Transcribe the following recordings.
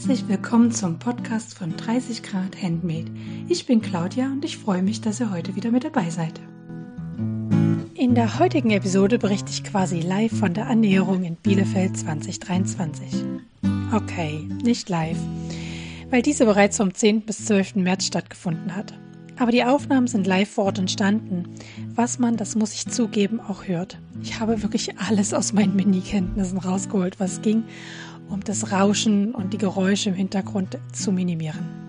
Herzlich willkommen zum Podcast von 30 Grad Handmade. Ich bin Claudia und ich freue mich, dass ihr heute wieder mit dabei seid. In der heutigen Episode berichte ich quasi live von der Annäherung in Bielefeld 2023. Okay, nicht live, weil diese bereits vom 10. bis 12. März stattgefunden hat. Aber die Aufnahmen sind live vor Ort entstanden, was man, das muss ich zugeben, auch hört. Ich habe wirklich alles aus meinen Mini-Kenntnissen rausgeholt, was ging um das Rauschen und die Geräusche im Hintergrund zu minimieren.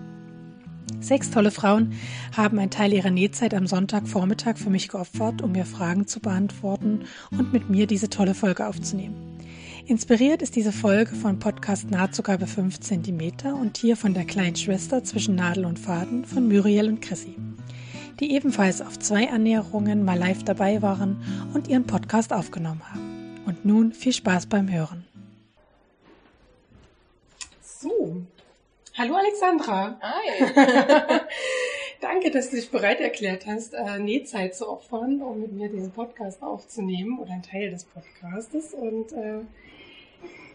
Sechs tolle Frauen haben einen Teil ihrer Nähzeit am Sonntagvormittag für mich geopfert, um mir Fragen zu beantworten und mit mir diese tolle Folge aufzunehmen. Inspiriert ist diese Folge von Podcast Nahtzugabe 5 cm und hier von der kleinen Schwester zwischen Nadel und Faden von Muriel und Chrissy, die ebenfalls auf zwei Annäherungen mal live dabei waren und ihren Podcast aufgenommen haben. Und nun viel Spaß beim Hören. So, hallo Alexandra. Hi. Danke, dass du dich bereit erklärt hast, äh, Nähzeit zu opfern, um mit mir diesen Podcast aufzunehmen oder einen Teil des Podcastes. Und äh,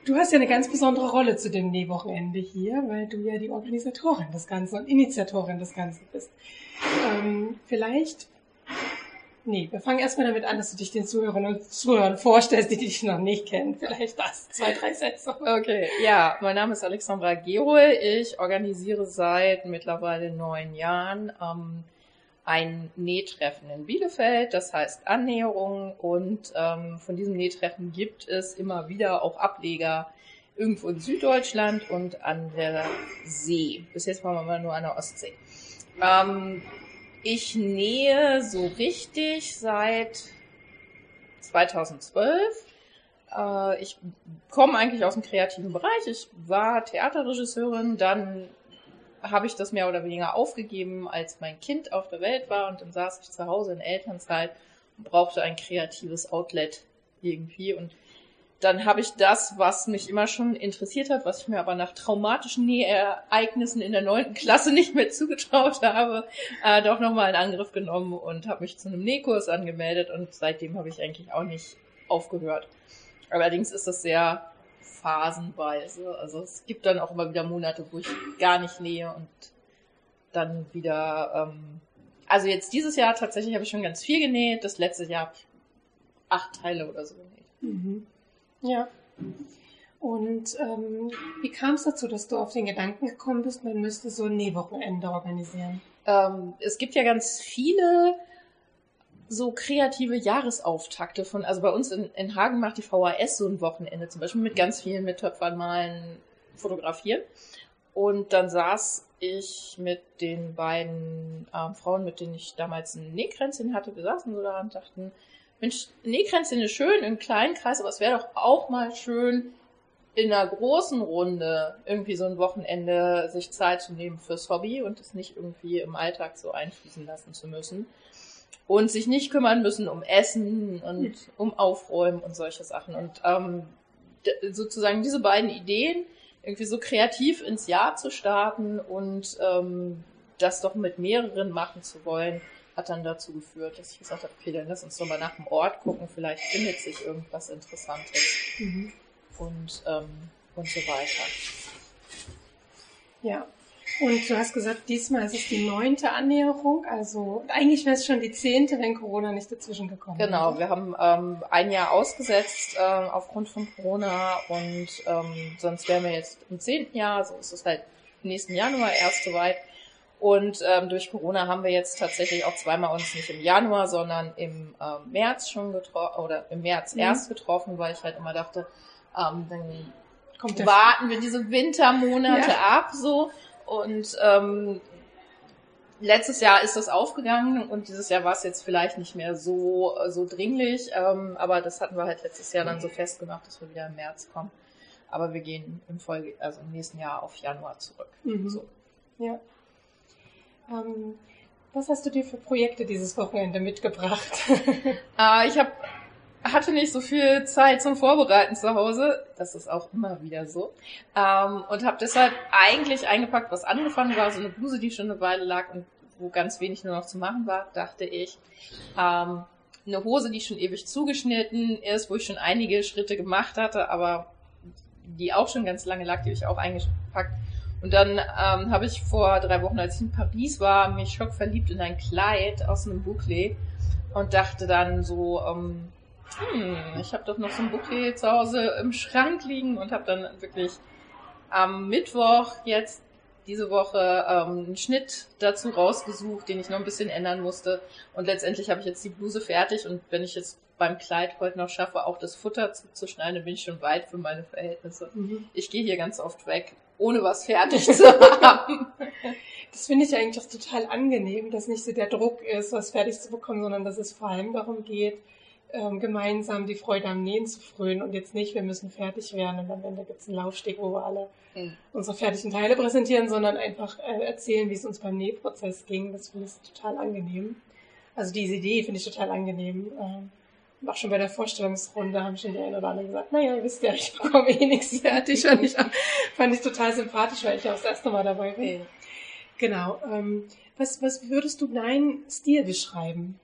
du hast ja eine ganz besondere Rolle zu dem Nähwochenende hier, weil du ja die Organisatorin des Ganzen und Initiatorin des Ganzen bist. Ähm, vielleicht Nee, wir fangen erstmal damit an, dass du dich den Zuhörern und Zuhörern vorstellst, die dich noch nicht kennen. Vielleicht das, zwei, drei Sätze. Okay, ja, mein Name ist Alexandra Gerol. Ich organisiere seit mittlerweile neun Jahren ähm, ein Nähtreffen in Bielefeld, das heißt Annäherung. Und ähm, von diesem Nähtreffen gibt es immer wieder auch Ableger irgendwo in Süddeutschland und an der See. Bis jetzt waren wir mal nur an der Ostsee. Ähm, ich nähe so richtig seit 2012. Äh, ich komme eigentlich aus dem kreativen Bereich. Ich war Theaterregisseurin, dann habe ich das mehr oder weniger aufgegeben, als mein Kind auf der Welt war und dann saß ich zu Hause in Elternzeit und brauchte ein kreatives Outlet irgendwie und dann habe ich das, was mich immer schon interessiert hat, was ich mir aber nach traumatischen Nähereignissen in der neunten Klasse nicht mehr zugetraut habe, äh, doch nochmal in Angriff genommen und habe mich zu einem Nähkurs angemeldet und seitdem habe ich eigentlich auch nicht aufgehört. Allerdings ist das sehr phasenweise. Also es gibt dann auch immer wieder Monate, wo ich gar nicht nähe und dann wieder. Ähm, also jetzt dieses Jahr tatsächlich habe ich schon ganz viel genäht. Das letzte Jahr habe ich acht Teile oder so genäht. Mhm. Ja. Und ähm, wie kam es dazu, dass du auf den Gedanken gekommen bist, man müsste so ein Nähwochenende organisieren? Ähm, es gibt ja ganz viele so kreative Jahresauftakte von, also bei uns in, in Hagen macht die VHS so ein Wochenende, zum Beispiel mit ganz vielen mit Töpfern malen, fotografieren. Und dann saß ich mit den beiden ähm, Frauen, mit denen ich damals ein Nähkränzchen hatte, wir saßen so da und dachten, Mensch, Nähkränzchen ist schön im kleinen Kreis, aber es wäre doch auch mal schön, in einer großen Runde irgendwie so ein Wochenende sich Zeit zu nehmen fürs Hobby und es nicht irgendwie im Alltag so einfließen lassen zu müssen. Und sich nicht kümmern müssen um Essen und um Aufräumen und solche Sachen. Und ähm, sozusagen diese beiden Ideen, irgendwie so kreativ ins Jahr zu starten und ähm, das doch mit mehreren machen zu wollen, hat dann dazu geführt, dass ich gesagt habe, okay, dann lass uns doch mal nach dem Ort gucken, vielleicht findet sich irgendwas Interessantes mhm. und, ähm, und so weiter. Ja. Und du hast gesagt, diesmal ist es die neunte Annäherung, also eigentlich wäre es schon die zehnte, wenn Corona nicht dazwischen gekommen wäre. Genau, wir haben ähm, ein Jahr ausgesetzt äh, aufgrund von Corona und ähm, sonst wären wir jetzt im zehnten Jahr, so ist es halt nächsten Januar erst soweit. Und ähm, durch Corona haben wir jetzt tatsächlich auch zweimal uns nicht im Januar, sondern im ähm, März schon getroffen oder im März mhm. erst getroffen, weil ich halt immer dachte, ähm, dann Kommt warten wir diese Wintermonate ja. ab so. Und ähm, letztes Jahr ist das aufgegangen und dieses Jahr war es jetzt vielleicht nicht mehr so so dringlich, ähm, aber das hatten wir halt letztes Jahr dann so festgemacht, dass wir wieder im März kommen. Aber wir gehen im Folge, also im nächsten Jahr auf Januar zurück. Mhm. So. Ja. Ähm, was hast du dir für Projekte dieses Wochenende mitgebracht? äh, ich hab, hatte nicht so viel Zeit zum Vorbereiten zu Hause. Das ist auch immer wieder so. Ähm, und habe deshalb eigentlich eingepackt, was angefangen war, so eine Bluse, die schon eine Weile lag und wo ganz wenig nur noch zu machen war, dachte ich. Ähm, eine Hose, die schon ewig zugeschnitten ist, wo ich schon einige Schritte gemacht hatte, aber die auch schon ganz lange lag, die habe ich auch eingepackt Und dann ähm, habe ich vor drei Wochen, als ich in Paris war, mich schockverliebt in ein Kleid aus einem Bouclé und dachte dann so, ähm, hm, ich habe doch noch so ein Bouquet zu Hause im Schrank liegen und habe dann wirklich am Mittwoch jetzt diese Woche ähm, einen Schnitt dazu rausgesucht, den ich noch ein bisschen ändern musste. Und letztendlich habe ich jetzt die Bluse fertig und wenn ich jetzt beim Kleid heute noch schaffe, auch das Futter zuzuschneiden, dann bin ich schon weit für meine Verhältnisse. Mhm. Ich gehe hier ganz oft weg, ohne was fertig zu haben. Das finde ich eigentlich auch total angenehm, dass nicht so der Druck ist, was fertig zu bekommen, sondern dass es vor allem darum geht, ähm, gemeinsam die Freude am Nähen zu frönen und jetzt nicht, wir müssen fertig werden und am Ende gibt es einen Laufsteg, wo wir alle mhm. unsere fertigen Teile präsentieren, sondern einfach äh, erzählen, wie es uns beim Nähprozess ging. Das finde ich total angenehm. Also diese Idee finde ich total angenehm. Auch schon bei der Vorstellungsrunde haben schon die einen oder anderen gesagt, naja, ihr wisst ja, ich bekomme eh nichts fertig. Fand ich, fand ich total sympathisch, weil ich auch das erste Mal dabei bin. Genau. Ähm, was, was würdest du deinen Stil beschreiben?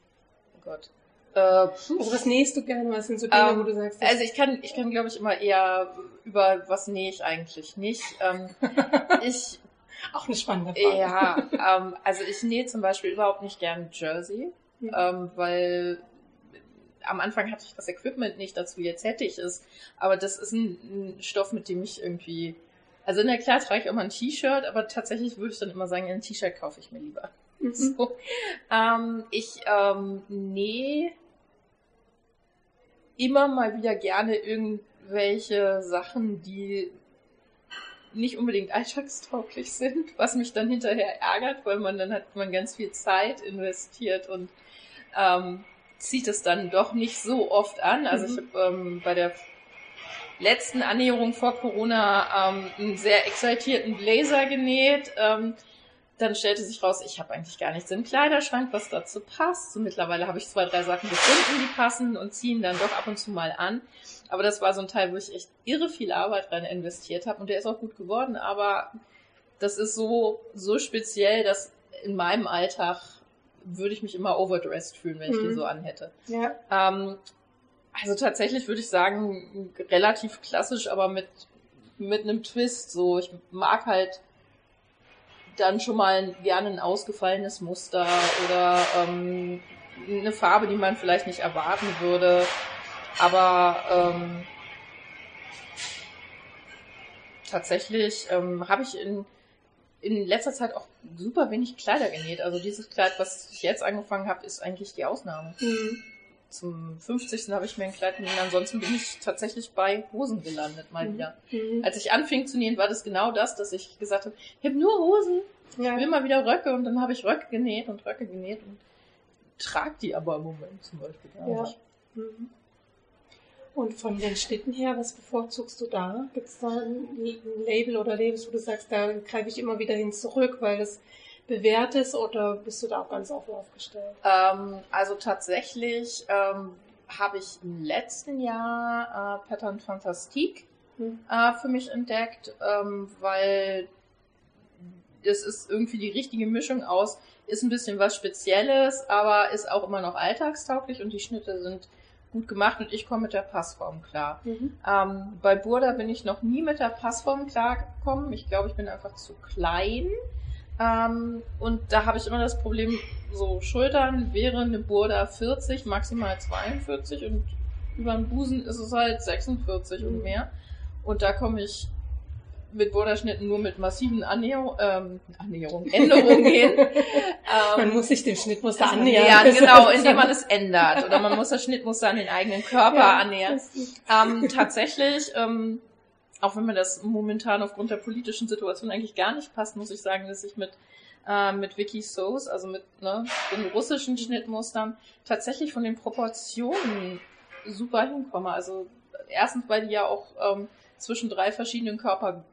Oh Gott. Äh, also was nähst du gerne? Was sind so Dinge, ähm, wo du sagst? Also ich kann, ich kann, glaube ich, immer eher über was nähe ich eigentlich nicht. Ähm, ich auch eine spannende Frage. Ja, ähm, also ich nähe zum Beispiel überhaupt nicht gern Jersey, mhm. ähm, weil am Anfang hatte ich das Equipment nicht dazu, jetzt hätte ich es. Aber das ist ein, ein Stoff, mit dem ich irgendwie. Also in der klar trage ich auch mal ein T-Shirt, aber tatsächlich würde ich dann immer sagen, ein T-Shirt kaufe ich mir lieber. Mhm. So. Ähm, ich ähm, nähe immer mal wieder gerne irgendwelche Sachen, die nicht unbedingt alltagstauglich sind, was mich dann hinterher ärgert, weil man dann hat man ganz viel Zeit investiert und ähm, zieht es dann doch nicht so oft an. Also mhm. ich habe ähm, bei der letzten Annäherung vor Corona ähm, einen sehr exaltierten Blazer genäht. Ähm, dann stellte sich raus, ich habe eigentlich gar nichts im Kleiderschrank, was dazu passt. So mittlerweile habe ich zwei, drei Sachen gefunden, die passen und ziehen dann doch ab und zu mal an. Aber das war so ein Teil, wo ich echt irre viel Arbeit rein investiert habe und der ist auch gut geworden. Aber das ist so, so speziell, dass in meinem Alltag würde ich mich immer overdressed fühlen, wenn ich mhm. den so anhätte. Ja. Ähm, also tatsächlich würde ich sagen, relativ klassisch, aber mit, mit einem Twist. So, ich mag halt dann schon mal gerne ein ausgefallenes Muster oder ähm, eine Farbe, die man vielleicht nicht erwarten würde. Aber ähm, tatsächlich ähm, habe ich in, in letzter Zeit auch super wenig Kleider genäht. Also dieses Kleid, was ich jetzt angefangen habe, ist eigentlich die Ausnahme. Mhm. Zum 50. habe ich mir ein Kleid genäht. Ansonsten bin ich tatsächlich bei Hosen gelandet, mal mhm. wieder. Mhm. Als ich anfing zu nähen, war das genau das, dass ich gesagt habe, ich habe nur Hosen. Ja. Ich will mal wieder Röcke und dann habe ich Röcke genäht und Röcke genäht und trage die aber im Moment zum Beispiel gar ja. nicht. Mhm. Und von den Schnitten her, was bevorzugst du da? Gibt es da ein Label oder Labels, wo du sagst, da greife ich immer wieder hin zurück, weil das bewährt ist oder bist du da auch ganz offen aufgestellt? Ähm, also tatsächlich ähm, habe ich im letzten Jahr äh, Pattern Fantastique hm. äh, für mich entdeckt, ähm, weil das ist irgendwie die richtige Mischung aus, ist ein bisschen was Spezielles, aber ist auch immer noch alltagstauglich und die Schnitte sind gut gemacht und ich komme mit der Passform klar. Mhm. Ähm, bei Burda bin ich noch nie mit der Passform klar gekommen. Ich glaube, ich bin einfach zu klein. Ähm, und da habe ich immer das Problem, so Schultern wäre eine Burda 40, maximal 42 und über den Busen ist es halt 46 mhm. und mehr. Und da komme ich mit Borderschnitten nur mit massiven Annäherung, ähm, Annäherung, Änderungen gehen. ähm, man muss sich dem Schnittmuster annähern. Ja, genau, indem man es ändert. Oder man muss das Schnittmuster an den eigenen Körper ja, annähern. Ähm, tatsächlich, ähm, auch wenn mir das momentan aufgrund der politischen Situation eigentlich gar nicht passt, muss ich sagen, dass ich mit äh, mit Vicky Soos, also mit ne, den russischen Schnittmustern, tatsächlich von den Proportionen super hinkomme. Also erstens, weil die ja auch ähm, zwischen drei verschiedenen Körper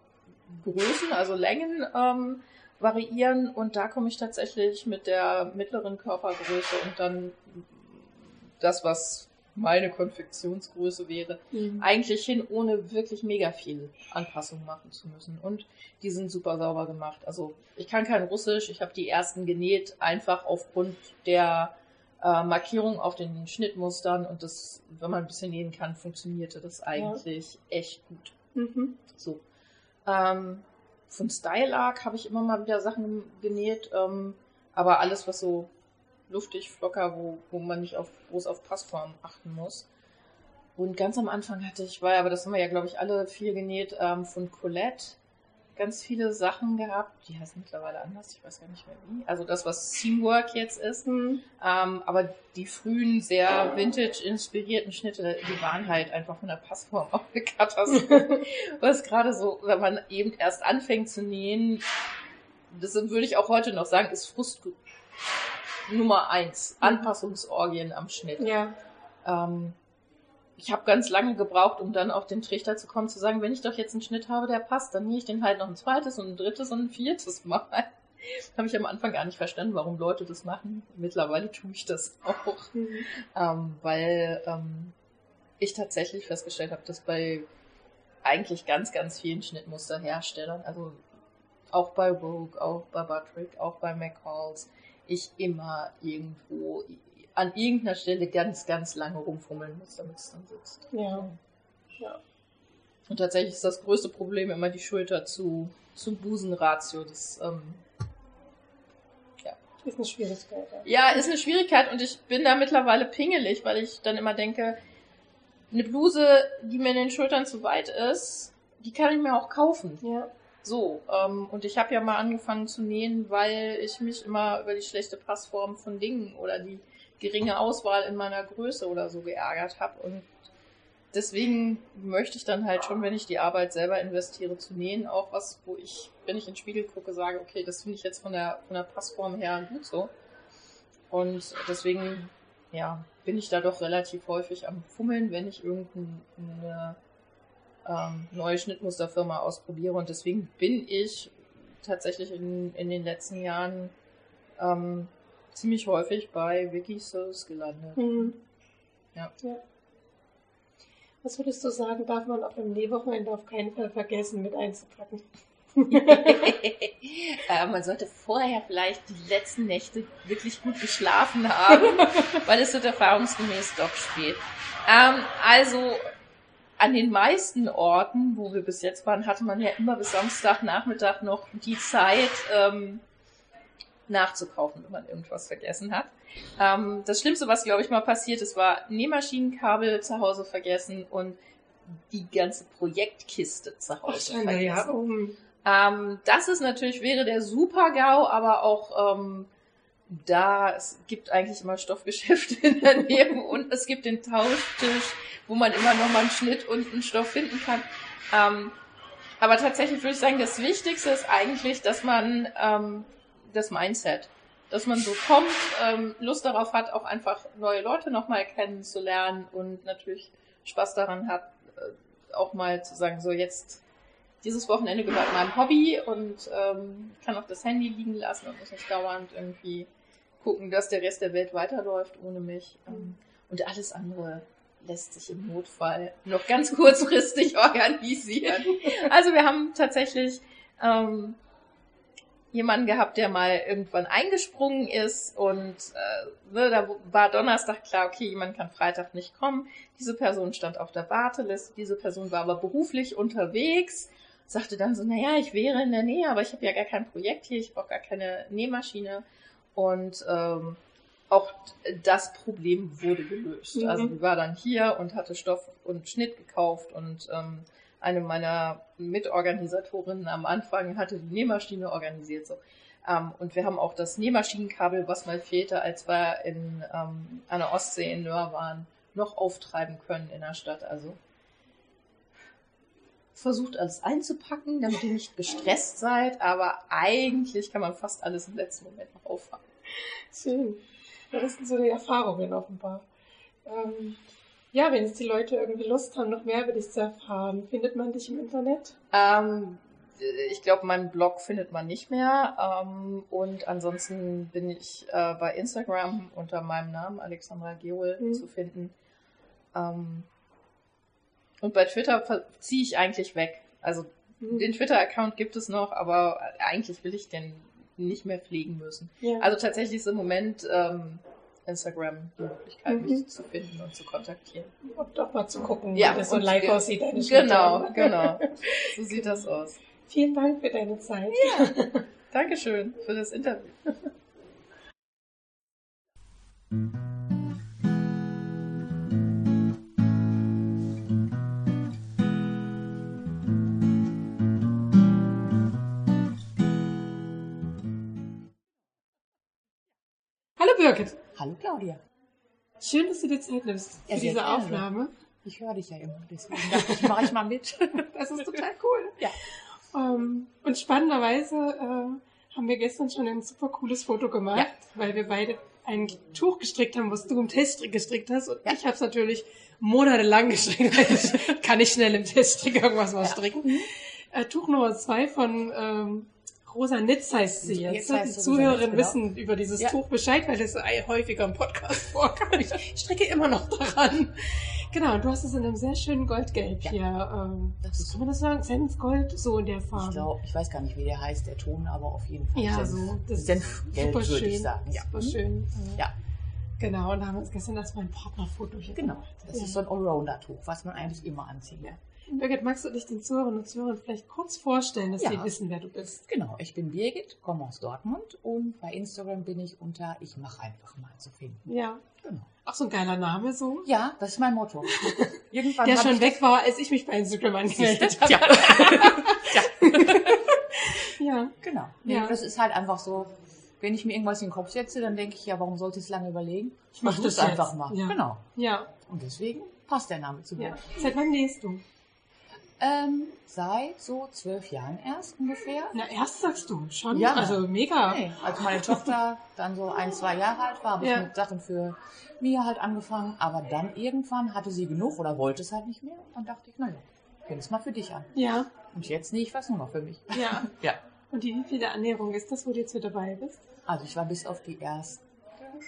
Größen, also Längen ähm, variieren und da komme ich tatsächlich mit der mittleren Körpergröße und dann das, was meine Konfektionsgröße wäre, mhm. eigentlich hin, ohne wirklich mega viel Anpassung machen zu müssen. Und die sind super sauber gemacht. Also ich kann kein Russisch, ich habe die ersten genäht, einfach aufgrund der äh, Markierung auf den Schnittmustern und das, wenn man ein bisschen nähen kann, funktionierte das eigentlich ja. echt gut. Mhm. So. Ähm, von Style Arc habe ich immer mal wieder Sachen genäht, ähm, aber alles, was so luftig, flocker, wo, wo man nicht auf groß auf Passform achten muss. Und ganz am Anfang hatte ich, weil, aber das haben wir ja, glaube ich, alle viel genäht, ähm, von Colette ganz viele Sachen gehabt. Die heißen mittlerweile anders, ich weiß gar nicht mehr wie. Also das, was Teamwork jetzt ist. Mhm. Ähm, aber die frühen, sehr vintage-inspirierten Schnitte, die waren halt einfach von der Passform auch eine Katastrophe. Was gerade so, wenn man eben erst anfängt zu nähen, das würde ich auch heute noch sagen, ist Frust Nummer eins. Mhm. Anpassungsorgien am Schnitt. Ja. Ähm, ich habe ganz lange gebraucht, um dann auf den Trichter zu kommen, zu sagen, wenn ich doch jetzt einen Schnitt habe, der passt, dann nehme ich den halt noch ein zweites und ein drittes und ein viertes Mal. habe ich am Anfang gar nicht verstanden, warum Leute das machen. Mittlerweile tue ich das auch, mhm. ähm, weil ähm, ich tatsächlich festgestellt habe, dass bei eigentlich ganz, ganz vielen Schnittmusterherstellern, also auch bei Vogue, auch bei Buttrick, auch bei McCalls, ich immer irgendwo an irgendeiner Stelle ganz, ganz lange rumfummeln muss, damit es dann sitzt. Ja. ja. Und tatsächlich ist das größte Problem immer die Schulter zu, zu Busenratio. Das ähm, ja. ist eine Schwierigkeit. Ja. ja, ist eine Schwierigkeit und ich bin da mittlerweile pingelig, weil ich dann immer denke, eine Bluse, die mir in den Schultern zu weit ist, die kann ich mir auch kaufen. Ja. So, ähm, und ich habe ja mal angefangen zu nähen, weil ich mich immer über die schlechte Passform von Dingen oder die geringe Auswahl in meiner Größe oder so geärgert habe. Und deswegen möchte ich dann halt schon, wenn ich die Arbeit selber investiere, zu nähen, auch was, wo ich, wenn ich in den Spiegel gucke, sage, okay, das finde ich jetzt von der, von der Passform her gut so. Und deswegen, ja, bin ich da doch relativ häufig am Fummeln, wenn ich irgendeine ähm, neue Schnittmusterfirma ausprobiere. Und deswegen bin ich tatsächlich in, in den letzten Jahren ähm, ziemlich häufig bei Wikisauce gelandet. Mhm. Ja. ja. Was würdest du sagen, darf man auf dem Nähwochenende auf keinen Fall vergessen mit einzupacken? äh, man sollte vorher vielleicht die letzten Nächte wirklich gut geschlafen haben, weil es wird erfahrungsgemäß doch spät. Ähm, also an den meisten Orten, wo wir bis jetzt waren, hatte man ja immer bis Samstagnachmittag noch die Zeit, ähm, nachzukaufen, wenn man irgendwas vergessen hat. Ähm, das Schlimmste, was glaube ich mal passiert ist, war Nähmaschinenkabel zu Hause vergessen und die ganze Projektkiste zu Hause Ach, vergessen. Ja, um. ähm, das ist natürlich, wäre der Super-GAU, aber auch ähm, da, es gibt eigentlich immer Stoffgeschäfte in der Nähe und es gibt den Tauschtisch, wo man immer noch mal einen Schnitt und einen Stoff finden kann. Ähm, aber tatsächlich würde ich sagen, das Wichtigste ist eigentlich, dass man ähm, das Mindset. Dass man so kommt, ähm, Lust darauf hat, auch einfach neue Leute nochmal kennenzulernen und natürlich Spaß daran hat, äh, auch mal zu sagen, so jetzt dieses Wochenende gehört meinem Hobby und ähm, kann auch das Handy liegen lassen und muss nicht dauernd irgendwie gucken, dass der Rest der Welt weiterläuft ohne mich. Ähm, und alles andere lässt sich im Notfall noch ganz kurzfristig organisieren. Also wir haben tatsächlich ähm, jemanden gehabt, der mal irgendwann eingesprungen ist und äh, ne, da war Donnerstag klar, okay, jemand kann Freitag nicht kommen. Diese Person stand auf der Warteliste, diese Person war aber beruflich unterwegs, sagte dann so, naja, ich wäre in der Nähe, aber ich habe ja gar kein Projekt hier, ich brauche gar keine Nähmaschine und ähm, auch das Problem wurde gelöst. Mhm. Also sie war dann hier und hatte Stoff und Schnitt gekauft und ähm, eine meiner Mitorganisatorinnen am Anfang hatte die Nähmaschine organisiert. So. Ähm, und wir haben auch das Nähmaschinenkabel, was mal fehlte, als wir in, ähm, an der Ostsee in Nöhr waren, noch auftreiben können in der Stadt. Also versucht alles einzupacken, damit ihr nicht gestresst seid, aber eigentlich kann man fast alles im letzten Moment noch auffangen. Schön. Das sind so die Erfahrungen offenbar. Ähm, ja, wenn jetzt die Leute irgendwie Lust haben, noch mehr über dich zu erfahren, findet man dich im Internet? Ähm, ich glaube, meinen Blog findet man nicht mehr. Ähm, und ansonsten bin ich äh, bei Instagram unter meinem Namen Alexandra Geol mhm. zu finden. Ähm, und bei Twitter ziehe ich eigentlich weg. Also mhm. den Twitter-Account gibt es noch, aber eigentlich will ich den nicht mehr pflegen müssen. Ja. Also tatsächlich ist im Moment ähm, Instagram die Möglichkeit, mhm. mich zu finden und zu kontaktieren. Und doch mal zu gucken, ja, wie das so live aussieht. Genau, genau. So sieht das aus. Vielen Dank für deine Zeit. Ja. Dankeschön für das Interview. Hallo Birgit. Hallo Claudia. Schön, dass du dir Zeit nimmst für Ja, diese gerne. Aufnahme. Ich höre dich ja immer, deswegen dachte ich, mache ich mal mit. Das ist total cool. Ja. Ähm, und spannenderweise äh, haben wir gestern schon ein super cooles Foto gemacht, Ja. weil wir beide ein Tuch gestrickt haben, was du im Teststrick gestrickt hast. Und Ja. ich habe es natürlich monatelang gestrickt, weil ich kann nicht schnell im Teststrick irgendwas mal stricken. Äh, Tuch Nummer zwei von ähm, Rosa Nitz heißt sie Jetzt jetzt. heißt Die Zuhörerinnen genau. wissen über dieses Ja. Tuch Bescheid, weil das häufiger im Podcast vorkam. Ich stricke immer noch daran. Genau, und du hast es in einem sehr schönen Goldgelb Ja. hier. Ähm, Das kann man das sagen? Senfgold, so in der Farbe. Ich glaube, ich weiß gar nicht, wie der heißt, der Ton, aber auf jeden Fall Ja, Senf, so. Das ist Senfgelb, super würde schön. ich sagen. Ja. Super Mhm. schön. äh, Ja. Genau, und da haben wir uns gestern das mein Partnerfoto hier Genau, gemacht. das ja. ist so ein Allrounder-Tuch, was man eigentlich immer anzieht. Ja. Birgit, magst du dich den Zuhörerinnen und Zuhörern vielleicht kurz vorstellen, dass Ja. sie wissen, wer du bist? Genau, ich bin Birgit, komme aus Dortmund und bei Instagram bin ich unter Ich mache einfach mal zu finden. Ja. Genau. Auch so ein geiler Name so. Ja, das ist mein Motto. Irgendwann Der schon weg war, als ich mich bei Instagram angemeldet habe. Ja. Ja. Genau. Ja. Das ist halt einfach so, wenn ich mir irgendwas in den Kopf setze, dann denke ich, ja, warum sollte ich es lange überlegen? Ich mach mache das das einfach mal. Ja. Genau. Ja. Und deswegen passt der Name zu mir. ja. Seit wann nähst du? Ähm, seit so zwölf Jahren erst ungefähr. Na, erst sagst du. Schon? Ja. Also mega. Nee, als meine Tochter dann so ein, zwei Jahre alt war, habe ich Ja. mit Sachen für Mia halt angefangen. Aber dann irgendwann hatte sie genug oder wollte es halt nicht mehr. Und dann dachte ich, naja, fäng es mal für dich an. Ja. Und jetzt ich was nur noch für mich. Ja. Ja. Und die wievielte Annäherung ist das, wo du jetzt mit dabei bist? Also ich war bis auf die erste,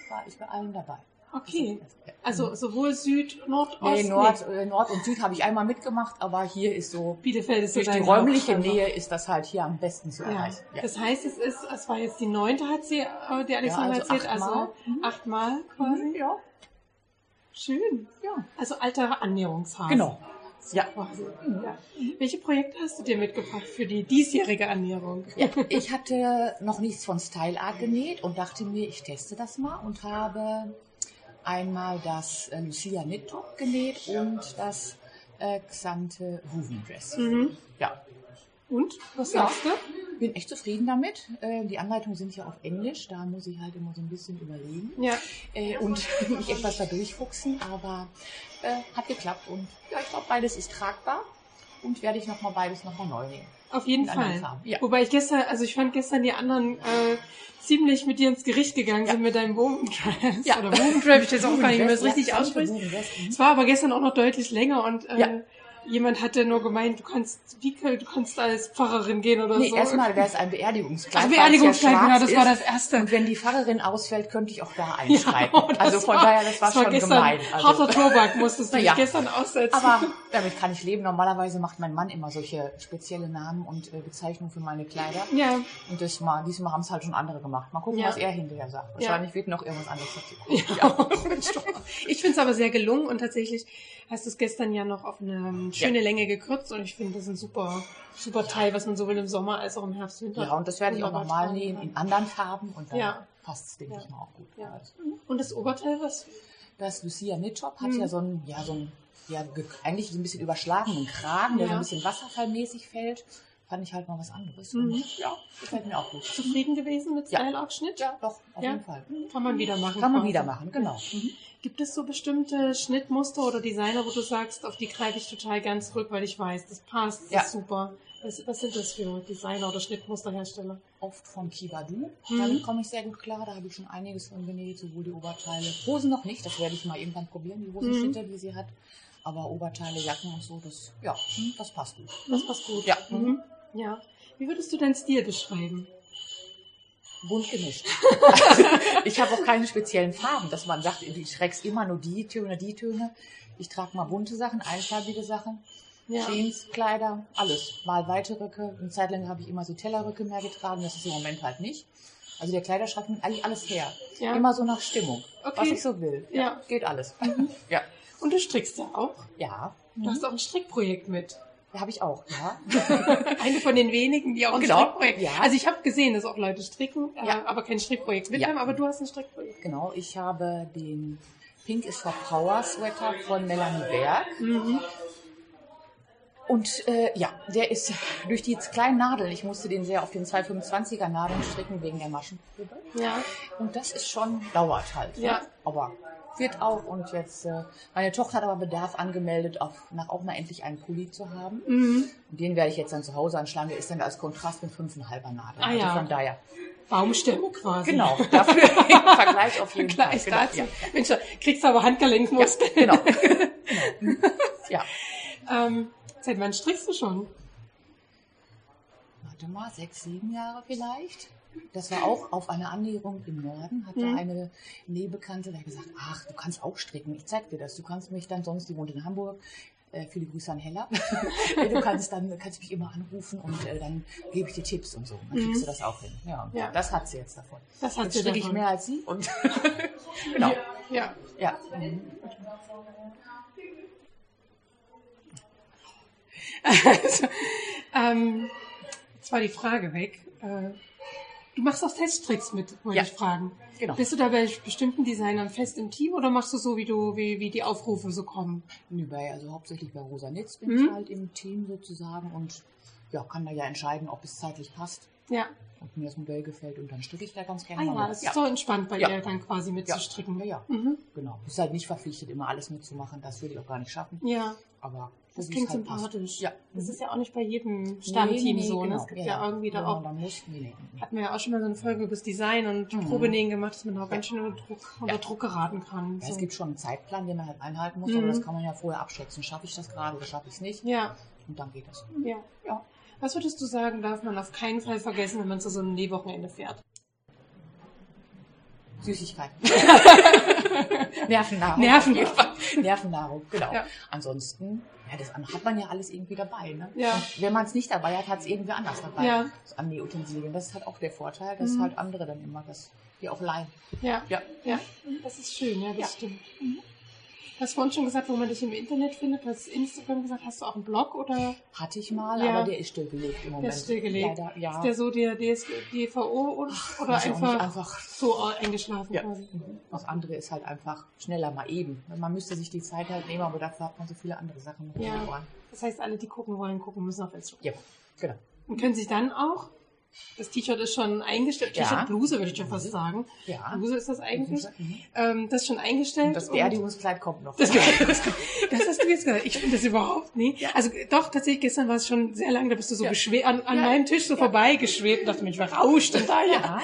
war ich bei allen dabei. Okay. Auf die erste. Also sowohl Süd, Nord, Ost. Nee, Nord, äh, Nord und Süd habe ich einmal mitgemacht, aber hier ist so, Bielefeld ist so durch die dein räumliche. Nähe ist das halt hier am besten zu Ja. erreichen. Das heißt, es ist, es war jetzt die neunte, hat sie, äh, die Alexandra Ja, also erzählt, also achtmal. Mhm. achtmal quasi. ja. Schön. ja. Also alter Annäherungsphase. Genau. Ja. Quasi. Ja. Welche Projekte hast du dir mitgebracht für die diesjährige Annäherung? ja. Ich hatte noch nichts von Style Art genäht und dachte mir, ich teste das mal und habe einmal das äh, Lucia Knit Top genäht und das äh, Xante Woven Dress. Mhm. Ja. Und? Was Ja. sagst du? Bin echt zufrieden damit. Äh, die Anleitungen sind ja auf Englisch, da muss ich halt immer so ein bisschen überlegen. Ja. äh, und mich etwas da durchfuchsen, aber äh, hat geklappt und ja, ich glaube, beides ist tragbar und werde ich nochmal beides nochmal neu nehmen. Auf jeden Fall. Ja. Wobei ich gestern, also ich fand gestern die anderen äh, ziemlich mit dir ins Gericht gegangen Ja. sind mit deinem Womendress. Ja. Oder Womendress, ich weiß auch gar nicht, wie man es richtig Ja, ausspricht. Mhm. Es war aber gestern auch noch deutlich länger und äh, Ja. Jemand hatte nur gemeint, du kannst, wie, du kannst als Pfarrerin gehen oder Nee, so. erstmal wäre es ein Beerdigungskleid. Es Beerdigungskleid, ja genau, das war ist. das Erste. Und wenn die Pfarrerin ausfällt, könnte ich auch da einschreiten. und das also von war- daher, das war schon gestern gemein. Also, Harter Tobak musstest du ja. dich gestern aussetzen. aber damit kann ich leben. Normalerweise macht mein Mann immer solche spezielle Namen und äh, Bezeichnungen für meine Kleider. ja, Und das mal, diesmal haben es halt schon andere gemacht. Mal gucken, Ja. was er hinterher sagt. Wahrscheinlich wird noch irgendwas anderes dazu kommen. ja. ich finde es aber sehr gelungen und tatsächlich hast du es gestern ja noch auf eine schöne Länge gekürzt und ich finde das ein super, super Teil, was man sowohl im Sommer als auch im Herbst Winter. Ja, und das werde ich auch nochmal kann. in anderen Farben und dann Ja. passt es, denke Ja. ich mal, auch gut. Ja. Und das Oberteil, was? Das Lucia Knit Shop hat Mhm. ja so ein, ja, so ein, ja, ge- eigentlich so ein bisschen überschlagenen Kragen, der so Ja. ein bisschen wasserfallmäßig fällt. Fand ich halt mal was anderes. Mhm. Und ja, gefällt mir auch gut. Zufrieden gewesen mit Ja. Style-Aufschnitt? Ja, doch, auf Ja. jeden Fall. Kann man wieder machen. Kann man wieder machen, genau. Mhm. Gibt es so bestimmte Schnittmuster oder Designer, wo du sagst, auf die greife ich total gern zurück, weil ich weiß, das passt, das Ja. ist super. Was, was sind das für Designer oder Schnittmusterhersteller? Oft von Kibadu. Mhm. Damit komme ich sehr gut klar. Da habe ich schon einiges von genäht, sowohl die Oberteile. Hosen noch nicht, das werde ich mal irgendwann probieren, die Hosenschnitte, die sie hat. Aber Oberteile, Jacken und so, das, ja, hm, das passt gut. Das passt gut. Ja. Mhm. Ja. Wie würdest du deinen Stil beschreiben? Bunt gemischt. ich habe auch keine speziellen Farben, dass man sagt, ich trägst immer nur die Töne, die Töne. Ich trage mal bunte Sachen, einfarbige Sachen, Ja. Jeans, Kleider, alles. Mal weite Röcke. Eine Zeit lang habe ich immer so Tellerröcke mehr getragen, das ist im Moment halt nicht. Also der Kleiderschrank nimmt eigentlich alles her. Ja. Immer so nach Stimmung, Okay. was ich so will. Ja. Mhm. Geht alles. Ja. Und du strickst ja auch. Ja. Du hast auch ein Strickprojekt mit. Habe ich auch, ja. Eine von den wenigen, die auch ein Genau, Strickprojekt. ja. Also ich habe gesehen, dass auch Leute stricken, äh, Ja. aber kein Strickprojekt mit Ja. haben, aber du hast ein Strickprojekt. Genau, ich habe den Pink is for Power Sweater von Melanie Berg. Mhm. Und äh, ja, der ist durch die kleinen Nadeln, ich musste den sehr auf den 225er Nadeln stricken wegen der Maschenprobe. Ja. Und das ist schon, dauert halt. Ne? Ja. Aber wird auch. Und jetzt, äh, meine Tochter hat aber Bedarf angemeldet, auf, nach auch mal endlich einen Pulli zu haben. Mhm. Und den werde ich jetzt dann zu Hause anschlagen. Der ist dann als Kontrast mit 5,5er Nadeln. Ah, also ja. von daher. Baumstämme quasi. Genau, dafür im Vergleich auf jeden Fall. Gleich Genau, dazu. ja. Mensch, kriegst du aber Handgelenkmuskeln. Genau. genau. Ja. ähm, seit wann strickst du schon? Warte mal, sechs, sieben Jahre vielleicht. Das war auch auf einer Annäherung im Norden, hatte Mhm. eine Nähbekannte, hat gesagt, ach, du kannst auch stricken, ich zeig dir das. Du kannst mich dann sonst, die wohnt in Hamburg, äh, viele Grüße an Hella. du kannst dann, kannst mich immer anrufen und äh, dann gebe ich dir Tipps und so. Dann kriegst du das auch hin. Ja, Mhm. Ja. das hat sie jetzt davon. Das hat Jetzt sie stricke ich davon. mehr als sie und genau. Ja. Ja. Mhm. Also, ähm, jetzt war die Frage weg. Äh, du machst auch Teststricks mit, wollte Ja. ich fragen. Genau. Bist du da bei bestimmten Designern fest im Team oder machst du so, wie du, wie, wie die Aufrufe so kommen? Nee, bei, also hauptsächlich bei Rosa Nitz bin Mhm. ich halt im Team sozusagen und ja, kann da ja entscheiden, ob es zeitlich passt Ja. und mir das Modell gefällt und dann stricke ich da ganz Ah gerne ja, mal das mit. ist so entspannt bei Ja. dir dann quasi mitzustricken. Ja, ja. Mhm. Genau. Ist halt nicht verpflichtet, immer alles mitzumachen. Das würde ich auch gar nicht schaffen. Ja, Aber das klingt halt sympathisch. Ja. Das ist ja auch nicht bei jedem Stammteam nee, nee, so. Ne? genau. Es gibt ja, irgendwie da Wo auch muss. Nee, nee. hatten wir ja auch schon mal so eine Folge über das Design und Mhm. Probenähen gemacht, dass man auch ganz schön unter Druck, unter Ja. Druck geraten kann. Ja, so. Es gibt schon einen Zeitplan, den man halt einhalten muss, Mhm. aber das kann man ja vorher abschätzen. Schaffe ich das gerade oder schaffe ich es nicht? ja, Und dann geht das. ja. Ja. Was würdest du sagen, darf man auf keinen Fall vergessen, wenn man zu so einem Nähwochenende fährt? Süßigkeiten. Nervennahrung. Nervennahrung. Nervennahrung, genau. Ja. Ansonsten, ja, das hat man ja alles irgendwie dabei. Ne? Ja. Und wenn man es nicht dabei hat, hat es irgendwie anders dabei. Ja. Das an Nähutensilien. Das ist halt auch der Vorteil, dass Mhm. halt andere dann immer das, die auch leihen. Ja, Ja. ja, das ist schön, ja, das Ja. stimmt. Du hast vorhin schon gesagt, wo man dich im Internet findet. Du hast Instagram gesagt. Hast du auch einen Blog oder Hatte ich mal, Ja. aber der ist stillgelegt im Moment. der ist stillgelegt? Leider, ja. Ist der so der DS, DVO oder auch nicht, einfach, einfach so eingeschlafen Ja. quasi? Mhm. Das andere ist halt einfach schneller mal eben. Man müsste sich die Zeit halt nehmen, aber dafür hat man so viele andere Sachen noch Ja. Das heißt, alle, die gucken wollen, gucken müssen auf Instagram. Ja, genau. Und können sich dann auch, das T-Shirt ist schon eingestellt, Ja. T-Shirt, Bluse würde ich schon fast sagen. Ja. Bluse ist das eigentlich. Mhm. Ähm, das ist schon eingestellt. Und das Beerdigungskleid kommt noch. Das, das, das hast du jetzt gesagt. Ich finde das überhaupt nie. Also doch, tatsächlich, gestern war es schon sehr lang, da bist du so Ja. geschwebt, an, an Ja. meinem Tisch so vorbeigeschwebt und dachte, Mensch, wer rauscht denn da ja? Ja,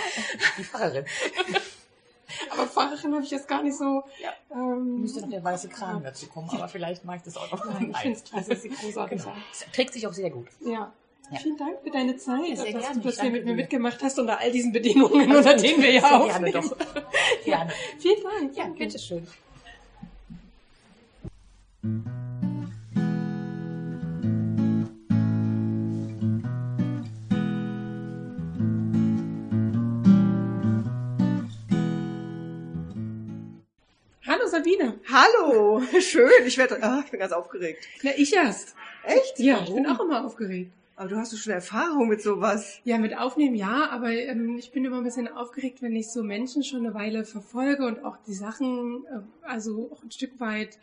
die Pfarrerin. Aber Pfarrerin habe ich jetzt gar nicht so. Ja. Ähm, Müsste noch der weiße Kragen dazu kommen, aber vielleicht mache ich das auch noch. Nein, ich finde es klasse, dass sie großartig Genau. sein. Es trägt sich auch sehr gut. Ja. Ja. Vielen Dank für deine Zeit, Ja, sehr dass gerne. du das hier mit mir mitgemacht hast unter all diesen Bedingungen, unter denen wir ja aufnehmen. gerne doch. Gerne. Vielen Dank. Ja, danke. bitteschön. Hallo Sabine. Hallo, schön. Ich werde, ah, ich bin ganz aufgeregt. Na, ich erst. Echt? Ja, Warum? ich bin auch immer aufgeregt. Aber du hast doch schon Erfahrung mit sowas. Ja, mit Aufnehmen ja, aber ähm, ich bin immer ein bisschen aufgeregt, wenn ich so Menschen schon eine Weile verfolge und auch die Sachen, äh, also auch ein Stück weit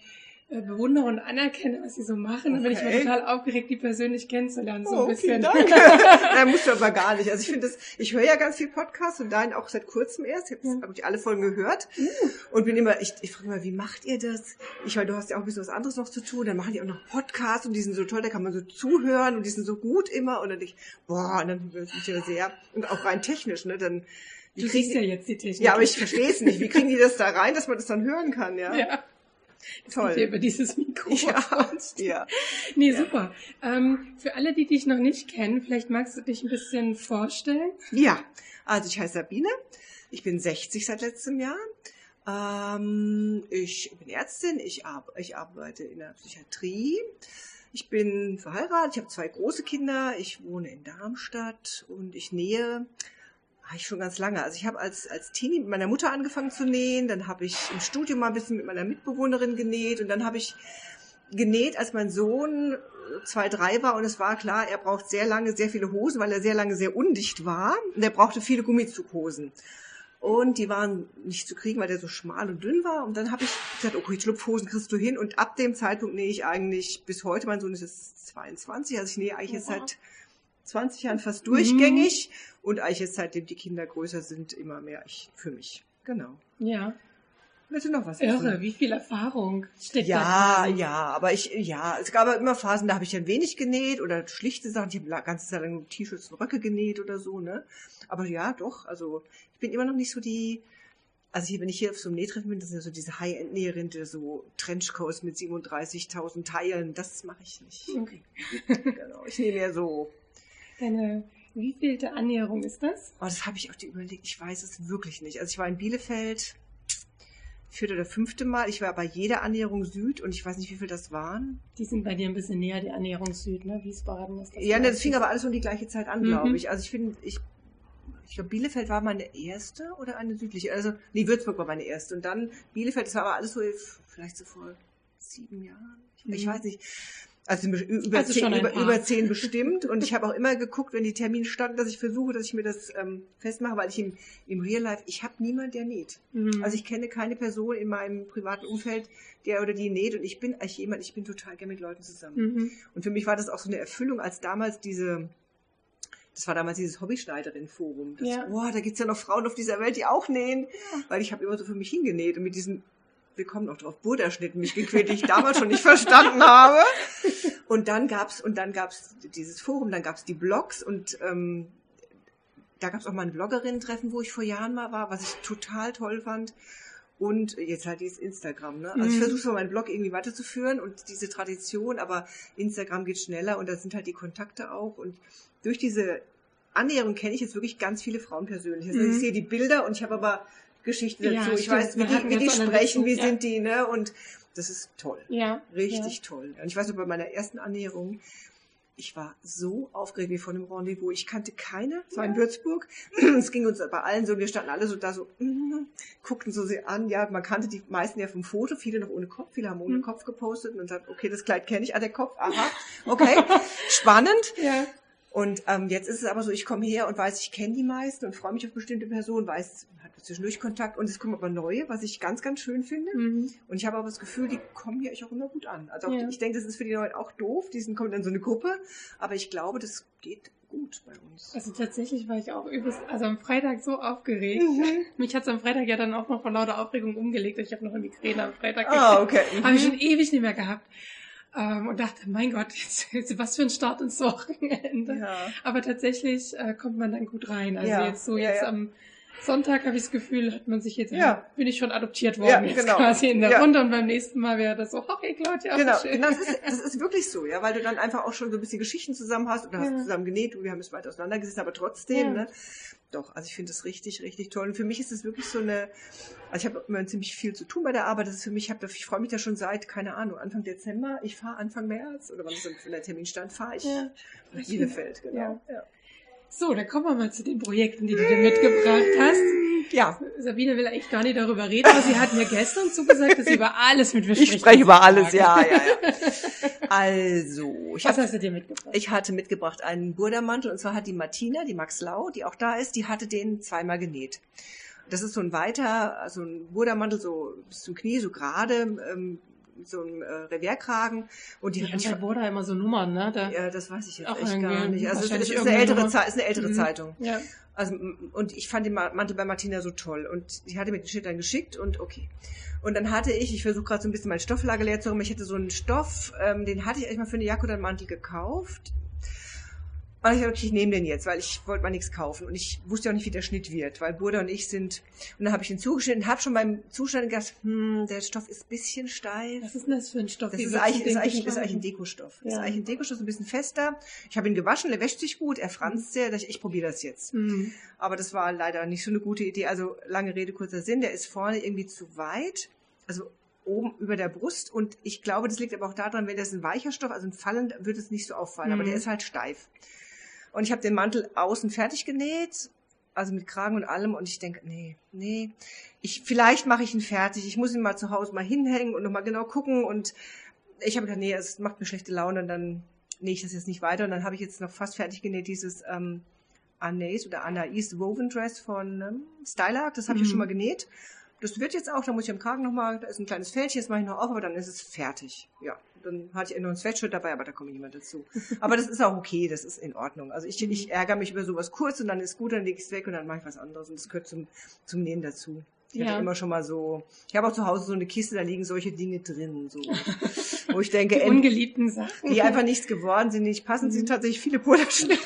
bewundere und anerkenne, was sie so machen. Und bin ich mal Okay. total aufgeregt, die persönlich kennenzulernen, so Oh, ein bisschen. vielen Dank. Nein, musst du aber gar nicht. Also ich finde das, ich höre ja ganz viel Podcasts und deinen auch seit kurzem erst. Ich habe Ja. hab alle Folgen gehört und bin immer, ich, ich frage immer, wie macht ihr das? Ich, weil du hast ja auch ein bisschen was anderes noch zu tun. Dann machen die auch noch Podcasts und die sind so toll, da kann man so zuhören und die sind so gut immer. Und dann denk ich, boah, und dann bin ich ja sehr, und auch rein technisch, ne, dann, wie Du kriegen siehst ja jetzt die Technik. ja, aber ich verstehe es nicht. Wie kriegen die das da rein, dass man das dann hören kann, ja? Ja, Toll. hier über dieses Mikro. Ja, ja. Nee, super. Ähm, für alle, die dich noch nicht kennen, vielleicht magst du dich ein bisschen vorstellen. Ja, also ich heiße Sabine. Ich bin 60 seit letztem Jahr. Ähm, ich bin Ärztin. Ich, ar ich arbeite in der Psychiatrie. Ich bin verheiratet. Ich habe zwei große Kinder. Ich wohne in Darmstadt und ich nähe ich schon ganz lange. Also ich habe als, als Teenie mit meiner Mutter angefangen zu nähen. Dann habe ich im Studium mal ein bisschen mit meiner Mitbewohnerin genäht. Und dann habe ich genäht, als mein Sohn zwei, drei war und es war klar, er braucht sehr lange, sehr viele Hosen, weil er sehr lange sehr undicht war und er brauchte viele Gummizughosen. Und die waren nicht zu kriegen, weil der so schmal und dünn war. Und dann habe ich gesagt, okay, Schlupfhosen kriegst du hin. Und ab dem Zeitpunkt nähe ich eigentlich bis heute, mein Sohn ist jetzt 22, also ich nähe eigentlich jetzt seit 20 Jahren fast durchgängig. Und eigentlich jetzt seitdem die Kinder größer sind, immer mehr ich für mich. Genau. Ja. Willst du noch was Irre, wie viel Erfahrung steckt Ja, da drin. ja, aber ich, ja, es gab aber immer Phasen, da habe ich dann wenig genäht oder schlichte Sachen. Ich habe la- ganze Zeit lang T-Shirts und Röcke genäht oder so, ne? Aber ja, doch, also ich bin immer noch nicht so die, also hier, wenn ich hier auf so einem Nähtreffen bin, das sind ja so diese High-End-Näherin, die so Trenchcoats mit 37.000 Teilen, das mache ich nicht. Okay. genau, ich nehme ja so, Deine wievielte Annäherung ist das? oh, das habe ich auch dir überlegt, ich weiß es wirklich nicht. Also ich war in Bielefeld, vierte oder fünfte Mal, ich war bei jeder Annäherung Süd und ich weiß nicht, wie viel das waren. Die sind bei dir ein bisschen näher, die Annäherung Süd, ne? Wiesbaden ist das. Ja, ne, das fing aber alles um die gleiche Zeit an, Mhm. glaube ich. Also ich finde, ich, ich glaube, Bielefeld war meine erste oder eine südliche. Also, nee, Würzburg war meine erste. Und dann Bielefeld, das war aber alles so vielleicht so vor sieben Jahren. Ich, ich Mhm. weiß nicht. Also über, Also zehn, über, über zehn bestimmt. Und ich habe auch immer geguckt, wenn die Termine standen, dass ich versuche, dass ich mir das ähm, festmache, weil ich im, im Real Life, ich habe niemanden, der näht. Mhm. Also ich kenne keine Person in meinem privaten Umfeld, der oder die näht. Und ich bin eigentlich jemand, ich bin total gerne mit Leuten zusammen. Mhm. Und für mich war das auch so eine Erfüllung, als damals diese, das war damals dieses Hobbyschneiderin-Forum. Ja. Boah, da gibt's ja noch Frauen auf dieser Welt, die auch nähen. Weil ich habe immer so für mich hingenäht und mit diesen, wir kommen noch drauf, Burderschnitten mich gequält, die ich damals schon nicht verstanden habe. Und dann gab's und dann gab's dieses Forum, dann gab's die Blogs und ähm, da gab's auch mal ein Bloggerinnen-Treffen, wo ich vor Jahren mal war, was ich total toll fand. Und jetzt halt dieses Instagram. Ne? Also ich Mhm. versuche zwar meinen Blog irgendwie weiterzuführen und diese Tradition, aber Instagram geht schneller und da sind halt die Kontakte auch. Und durch diese Annäherung kenne ich jetzt wirklich ganz viele Frauen persönlich. Also Mhm. ich sehe die Bilder und ich habe aber Geschichten Ja, dazu. ich stimmt. weiß, wie die, wie die sprechen, wie ja. sind die, ne? Und das ist toll. Ja. Richtig toll. Und ich weiß noch, bei meiner ersten Annäherung, ich war so aufgeregt wie von einem Rendezvous. Ich kannte keine, es war in Würzburg. Es ging uns bei allen so, wir standen alle so da so, mm, guckten so sie an. Ja, man kannte die meisten ja vom Foto, viele noch ohne Kopf, viele haben ohne Mhm. Kopf gepostet und sagt, okay, das Kleid kenne ich, ah, der Kopf, aha, okay, spannend. Ja. Und ähm, jetzt ist es aber so, ich komme her und weiß, ich kenne die meisten und freue mich auf bestimmte Personen, weiß, hat zwischendurch Kontakt und es kommen aber neue, was ich ganz, ganz schön finde. Mhm. Und ich habe aber das Gefühl, die kommen hier auch immer gut an. Also Ja. die, ich denke, das ist für die Leute auch doof, die sind, kommen dann so eine Gruppe, aber ich glaube, das geht gut bei uns. Also tatsächlich war ich auch übelst, also am Freitag so aufgeregt. Mhm. Mich hat's am Freitag ja dann auch noch vor lauter Aufregung umgelegt. Ich habe noch eine Migräne am Freitag Ah, okay. Habe ich schon ewig nicht mehr gehabt. Ähm, und dachte, mein Gott, jetzt, jetzt was für ein Start ins Wochenende. Ja. Aber tatsächlich äh, kommt man dann gut rein. Also Ja, jetzt so ja, jetzt am Sonntag habe ich das Gefühl, hat man sich jetzt, Ja. bin ich schon adoptiert worden Ja, jetzt genau. quasi in der Ja. Runde und beim nächsten Mal wäre das so, okay, Claudia, Genau, schön. das, ist, das ist wirklich so, ja, weil du dann einfach auch schon so ein bisschen Geschichten zusammen hast oder hast Ja. zusammen genäht und wir haben es weit auseinandergesetzt, aber trotzdem, ne? Doch, also ich finde das richtig, richtig toll. Und für mich ist es wirklich so eine, also ich habe immer ziemlich viel zu tun bei der Arbeit. Das ist für mich, ich, ich freue mich da schon seit, keine Ahnung, Anfang Dezember. Ich fahre Anfang März oder wann ist denn der Termin stand, fahre ich Ja. nach Bielefeld, genau. Ja. Ja. So, dann kommen wir mal zu den Projekten, die du dir mitgebracht hast. ja. Sabine will eigentlich gar nicht darüber reden, aber sie hat mir gestern zugesagt, dass sie über alles mit mir Ich spricht. spreche über alles, ja, ja, ja. Also, ich Was habe hast du dir mitgebracht? Ich hatte mitgebracht einen Burdermantel und zwar hat die Martina, die Max Lau, die auch da ist, die hatte den zweimal genäht. Das ist so ein weiter, also ein Burdermantel so bis zum Knie, so gerade, ähm, so ein äh, Revierkragen und die, Die haben ich, bei Borda immer so Nummern, ne? Da, ja, das weiß ich jetzt Auch echt gar nicht. Also es ist, ist eine ältere. Zeit, ist eine ältere Mhm. Zeitung. ja. Also, und ich fand den Ma- Mantel bei Martina so toll. Und die hatte mir den Schild dann geschickt und okay. Und dann hatte ich, ich versuche gerade so ein bisschen mein Stofflager leer zu räumen, ich hätte so einen Stoff, ähm, den hatte ich eigentlich mal für eine Jacke oder einen Mantel gekauft. Und ich okay, ich nehme den jetzt, weil ich wollte mal nichts kaufen. Und ich wusste auch nicht, wie der Schnitt wird, weil Burda und ich sind, und dann habe ich den zugeschnitten, habe schon beim Zuschneiden gedacht, hm, der Stoff ist ein bisschen steif. Was ist denn das für ein Stoff? Das ist du ist, eigentlich, ist beschreiben? eigentlich ein Dekostoff. Ist Ja. eigentlich ein Dekostoff, ein bisschen fester. Ich habe ihn gewaschen, der wäscht sich gut, er franzt sehr. Ich, ich probiere das jetzt. Mhm. Aber das war leider nicht so eine gute Idee. Also lange Rede, kurzer Sinn. Der ist vorne irgendwie zu weit. Also oben über der Brust. Und ich glaube, das liegt aber auch daran, wenn das ein weicher Stoff, also ein Fallen, wird es nicht so auffallen. Aber Mhm. der ist halt steif. Und ich habe den Mantel außen fertig genäht. Also mit Kragen und allem. Und ich denke, nee, nee. Ich, vielleicht mache ich ihn fertig. Ich muss ihn mal zu Hause mal hinhängen und nochmal genau gucken. Und ich habe gedacht, nee, es macht mir schlechte Laune und dann nähe ich das jetzt nicht weiter. Und dann habe ich jetzt noch fast fertig genäht, dieses ähm, Anais oder Anais Woven Dress von ähm, Stylark. Das habe ich Mhm. schon mal genäht. Das wird jetzt auch, da muss ich am Kragen nochmal, da ist ein kleines Fältchen, das mache ich noch auf, aber dann ist es fertig. Ja, dann hatte ich noch ein Sweatshirt dabei, aber da kommt niemand dazu. Aber das ist auch okay, das ist in Ordnung. Also ich, ich ärgere mich über sowas kurz und dann ist gut, dann lege ich es weg und dann mache ich was anderes und das gehört zum, zum Nähen dazu. Ich Ja. hatte immer schon mal so, ich habe auch zu Hause so eine Kiste, da liegen solche Dinge drin, so, wo ich denke, Die ungeliebten Sachen. die einfach nichts geworden sind, nicht passen, Mhm. sind tatsächlich viele Puderschnitte.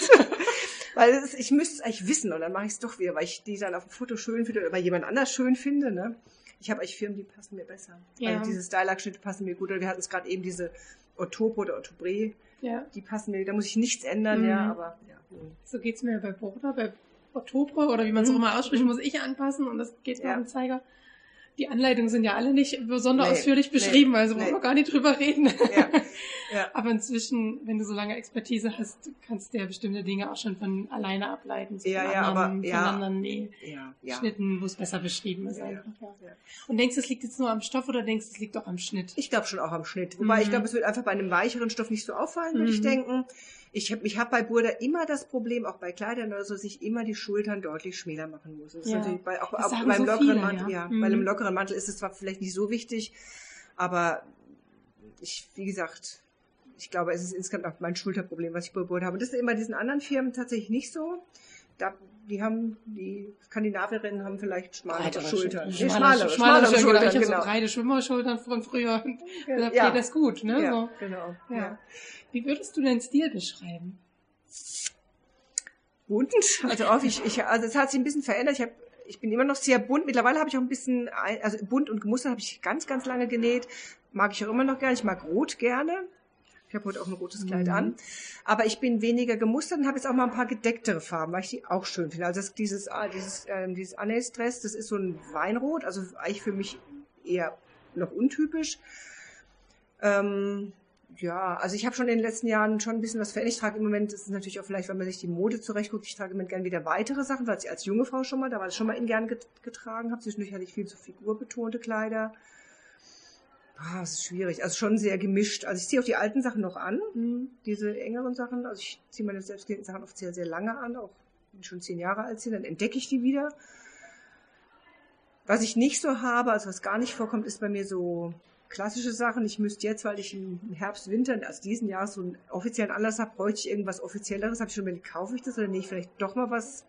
Weil es, ich müsste es eigentlich wissen und dann mache ich es doch wieder, weil ich die dann auf dem Foto schön finde oder bei jemand anders schön finde. Ne? Ich habe eigentlich Firmen, die passen mir besser. Ja. Also diese Stylack-Schnitte passen mir gut. Oder wir hatten es gerade eben diese Otopo oder Otobre, ja, die passen mir, da muss ich nichts ändern, Mhm. ja, aber ja. so geht's mir bei Border, bei Oktober oder wie man es auch Mhm. immer ausspricht, muss ich anpassen und das geht Ja. mit dem Zeiger. Die Anleitungen sind ja alle nicht besonders Nee, ausführlich nee, beschrieben, also wollen nee. wir gar nicht drüber reden. Ja, ja. Aber inzwischen, wenn du so lange Expertise hast, kannst du ja bestimmte Dinge auch schon von alleine ableiten. So Ja, von ja, aber- anderen, ja. Von anderen nee, ja, ja. Schnitten, wo es besser beschrieben ist Ja, ja. einfach. Ja. Ja. Und denkst du, es liegt jetzt nur am Stoff oder denkst du, es liegt auch am Schnitt? Ich glaube schon auch am Schnitt. Wobei Mhm. ich glaube, es wird einfach bei einem weicheren Stoff nicht so auffallen, würde ich Mhm. denken. Ich habe ich hab bei Burda immer das Problem, auch bei Kleidern oder so, dass ich immer die Schultern deutlich schmäler machen muss. Das ist Ja. natürlich bei, auch, Das auch sagen beim so lockeren viele, Mantel, ja. ja. Mhm. Bei einem lockeren Mantel ist es zwar vielleicht nicht so wichtig, aber ich, wie gesagt, ich glaube, es ist insgesamt auch mein Schulterproblem, was ich Burda habe. Und das ist immer diesen anderen Firmen tatsächlich nicht so. Da, die haben, die Skandinavierinnen haben vielleicht schmalere Schultern. Schultern. schmalere, schmalere schmalere Schultern. Schultern, Ich habe so genau. breite Schwimmerschultern von früher. Und da Ja. das gut, ne? Ja, So. genau. Ja. ja. Wie würdest du deinen Stil beschreiben? bunt. Also auch ich, ich also es hat sich ein bisschen verändert. Ich habe ich bin immer noch sehr bunt. Mittlerweile habe ich auch ein bisschen also bunt und gemustert habe ich ganz ganz lange genäht. Mag ich auch immer noch gerne. Ich mag rot gerne. Ich habe heute auch ein rotes Kleid Mhm. an. Aber ich bin weniger gemustert und habe jetzt auch mal ein paar gedecktere Farben, weil ich die auch schön finde. Also das, dieses, ah, dieses, ähm, dieses Anais-Dress, das ist so ein Weinrot, also eigentlich für mich eher noch untypisch. Ähm, ja, also ich habe schon in den letzten Jahren schon ein bisschen was verändert. Ich trage im Moment, das ist natürlich auch vielleicht, wenn man sich die Mode zurechtguckt, ich trage im Moment gerne wieder weitere Sachen, weil ich als junge Frau schon mal, da war das schon mal in gern get getragen habe. Zwischendurch hatte ich viel zu figurbetonte Kleider. Ah, das ist schwierig. Also schon sehr gemischt. Also ich ziehe auch die alten Sachen noch an, diese engeren Sachen. Also ich ziehe meine selbstgenähten Sachen oft sehr, sehr lange an, auch wenn schon zehn Jahre alt sind, dann entdecke ich die wieder. Was ich nicht so habe, also was gar nicht vorkommt, ist bei mir so klassische Sachen. Ich müsste jetzt, weil ich im Herbst, Winter, also diesen Jahr so einen offiziellen Anlass habe, bräuchte ich irgendwas Offizielleres. Habe ich schon überlegt, kaufe ich das oder ich vielleicht doch mal was,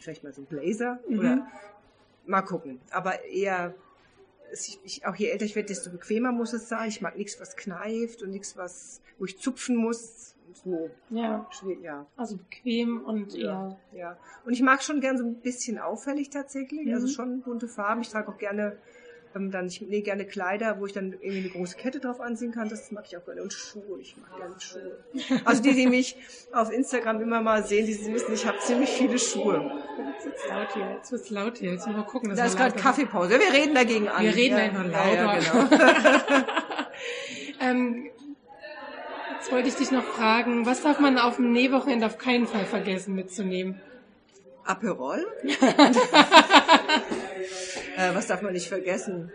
vielleicht mal so ein Blazer Mhm. oder mal gucken. Aber eher, es- ich, ich, auch je älter ich werde, desto bequemer muss es sein. Ich mag nichts, was kneift und nichts, was, wo ich zupfen muss. So, Ja, schwierig, ja. also bequem und Ja, eher. ja. Und ich mag schon gern so ein bisschen auffällig tatsächlich. Mhm. Also schon bunte Farben. Ich trage auch gerne ähm, dann, ich nähe gerne Kleider, wo ich dann irgendwie eine große Kette drauf anziehen kann. Das mag ich auch gerne. Und Schuhe. Ich mag gerne Schuhe. Also die, die mich auf Instagram immer mal sehen, die wissen, ich habe ziemlich viele Schuhe. Jetzt wird's laut hier, jetzt wird's laut hier. Jetzt müssen wir gucken, Da ist gerade lauter- Kaffeepause. Wir reden dagegen an. Wir reden ja. einfach Ja, ja, lauter. genau. Ähm, jetzt wollte ich dich noch fragen, was darf man auf dem Nähwochenende auf keinen Fall vergessen mitzunehmen? Aperol. äh, was darf man nicht vergessen?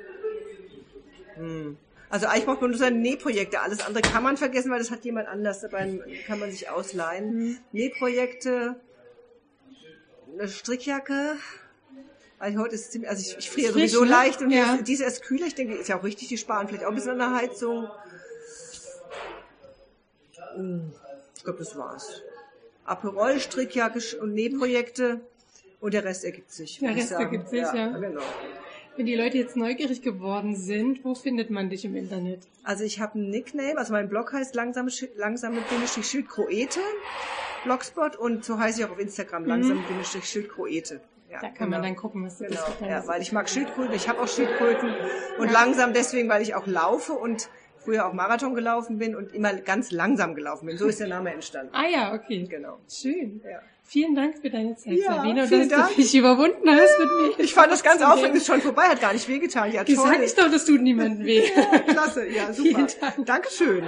Hm. Also eigentlich braucht man nur seine Nähprojekte. Alles andere kann man vergessen, weil das hat jemand anders. Dabei kann man sich ausleihen. Nähprojekte, eine Strickjacke. Weil heute ist ziemlich, also ich, ich friere Frisch, sowieso ne? leicht und Ja. die ist- erst kühler. Ich denke, ist ja auch richtig, die sparen vielleicht auch ein bisschen an der Heizung. Hm, Ich glaube, das war's. Aperol, Strickjacke und Nähprojekte und der Rest ergibt sich. Der Rest ergibt sich, ja. Genau. Wenn die Leute jetzt neugierig geworden sind, wo findet man dich im Internet? Also ich habe einen Nickname, also mein Blog heißt langsame, Schi- langsame Bindestrich Schild Kroete, Blogspot und so heiße ich auch auf Instagram, langsame Bindestrich Schild Kroete. Ja, Mhm. Da kann man dann gucken, was Genau, das ja, weil ich mag Schildkröten, ich habe auch Schildkröten und Ja. langsam deswegen, weil ich auch laufe und früher auch Marathon gelaufen bin und immer ganz langsam gelaufen bin. So ist der Name entstanden. Ah ja, okay. Genau. Schön. Ja. Vielen Dank für deine Zeit, Ja, Sabine, und dass Dank. du dich überwunden hast mit mir. Ich fand das ganz aufregend, ist schon vorbei, hat gar nicht wehgetan. Ja, toll. sag ich doch, das tut niemandem weh. Klasse, ja, super. Vielen Dank. Dankeschön.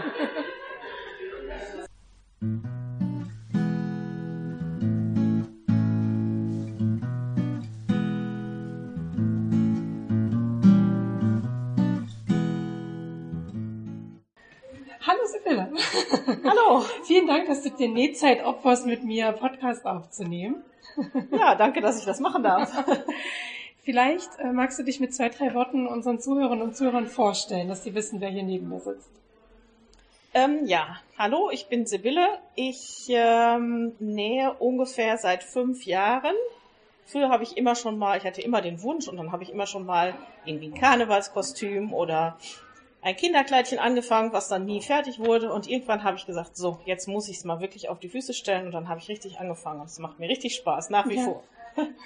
Hallo Sibylle. Hallo. Vielen Dank, dass du dir Nähzeit opferst, mit mir Podcast aufzunehmen. Ja, danke, dass ich das machen darf. Vielleicht äh, magst du dich mit zwei, drei Worten unseren Zuhörern und Zuhörern vorstellen, dass sie wissen, wer hier neben mir sitzt. Ähm, ja, hallo, ich bin Sibylle. Ich ähm, nähe ungefähr seit fünf Jahren. Früher habe ich immer schon mal, ich hatte immer den Wunsch und dann habe ich immer schon mal irgendwie ein Karnevalskostüm oder ein Kinderkleidchen angefangen, was dann nie fertig wurde. Und irgendwann habe ich gesagt, so, jetzt muss ich es mal wirklich auf die Füße stellen. Und dann habe ich richtig angefangen. Und es macht mir richtig Spaß, nach wie Ja. vor.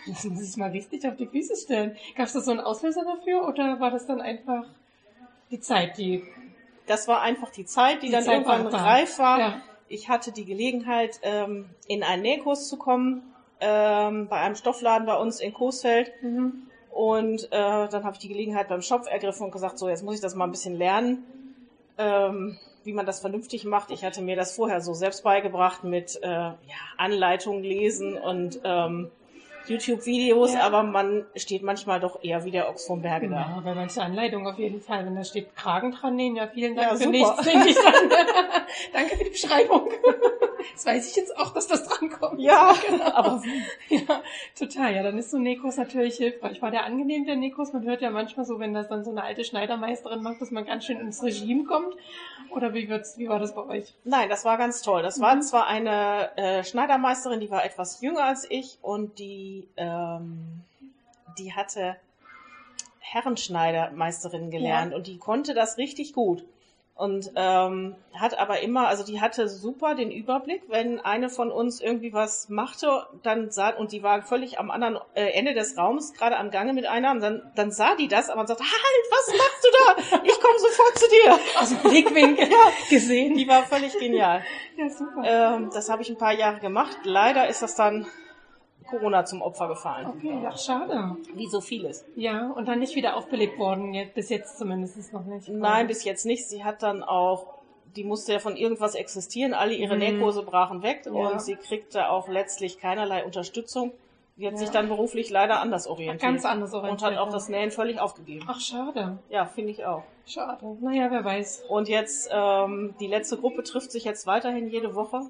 Das muss ich mal richtig auf die Füße stellen. Gab es da so einen Auslöser dafür oder war das dann einfach die Zeit, die Das war einfach die Zeit, die, Die dann Zeit irgendwann war reif war. Ja. Ich hatte die Gelegenheit, ähm, in einen Nähkurs zu kommen, ähm, bei einem Stoffladen bei uns in Coesfeld. Mhm. Und äh, dann habe ich die Gelegenheit beim Shop ergriffen und gesagt, so, jetzt muss ich das mal ein bisschen lernen, ähm, wie man das vernünftig macht. Ich hatte mir das vorher so selbst beigebracht mit äh, ja, Anleitungen lesen und ähm, YouTube-Videos, Ja. aber man steht manchmal doch eher wie der Ochs vom Berge da. Ja, bei manchen Anleitungen auf jeden Fall. Wenn da steht Kragen dran nähen, ja, vielen Dank Ja, für super. nichts, denke ich dann. Danke für die Beschreibung. Das weiß ich jetzt auch, dass das drankommt. Ja, Genau. aber Ja, total. Ja, dann ist so ein Nekos natürlich hilfreich. War der angenehm, der Nekos? Man hört ja manchmal so, wenn das dann so eine alte Schneidermeisterin macht, dass man ganz schön ins Regime kommt. Oder wie wird's, wie war das bei euch? Nein, das war ganz toll. Das war Mhm. zwar eine äh, Schneidermeisterin, die war etwas jünger als ich und die, ähm, die hatte Herrenschneidermeisterin gelernt und die konnte das richtig gut. Und ähm, hat aber immer, also die hatte super den Überblick, wenn eine von uns irgendwie was machte, dann sah, und die war völlig am anderen äh, Ende des Raums, gerade am Gange mit einer, und dann, dann sah die das, aber und sagte, halt, was machst du da? Ich komme sofort zu dir. Aus dem Blickwinkel gesehen. Die war völlig genial. Ja, super. Ähm, das habe ich ein paar Jahre gemacht. Leider ist das dann Corona zum Opfer gefallen. Okay, ja, schade. Wie so vieles. Ja, und dann nicht wieder aufbelebt worden, jetzt, bis jetzt zumindest noch nicht. Nein, bis jetzt nicht. Sie hat dann auch, die musste ja von irgendwas existieren. Alle ihre Mhm. Nähkurse brachen weg Ja. und sie kriegte auch letztlich keinerlei Unterstützung. Sie hat Ja. sich dann beruflich leider anders orientiert. Ganz anders Und orientiert. hat auch das Nähen völlig aufgegeben. Ach, schade. Ja, finde ich auch. Schade. Naja, wer weiß. Und jetzt, ähm, die letzte Gruppe trifft sich jetzt weiterhin jede Woche.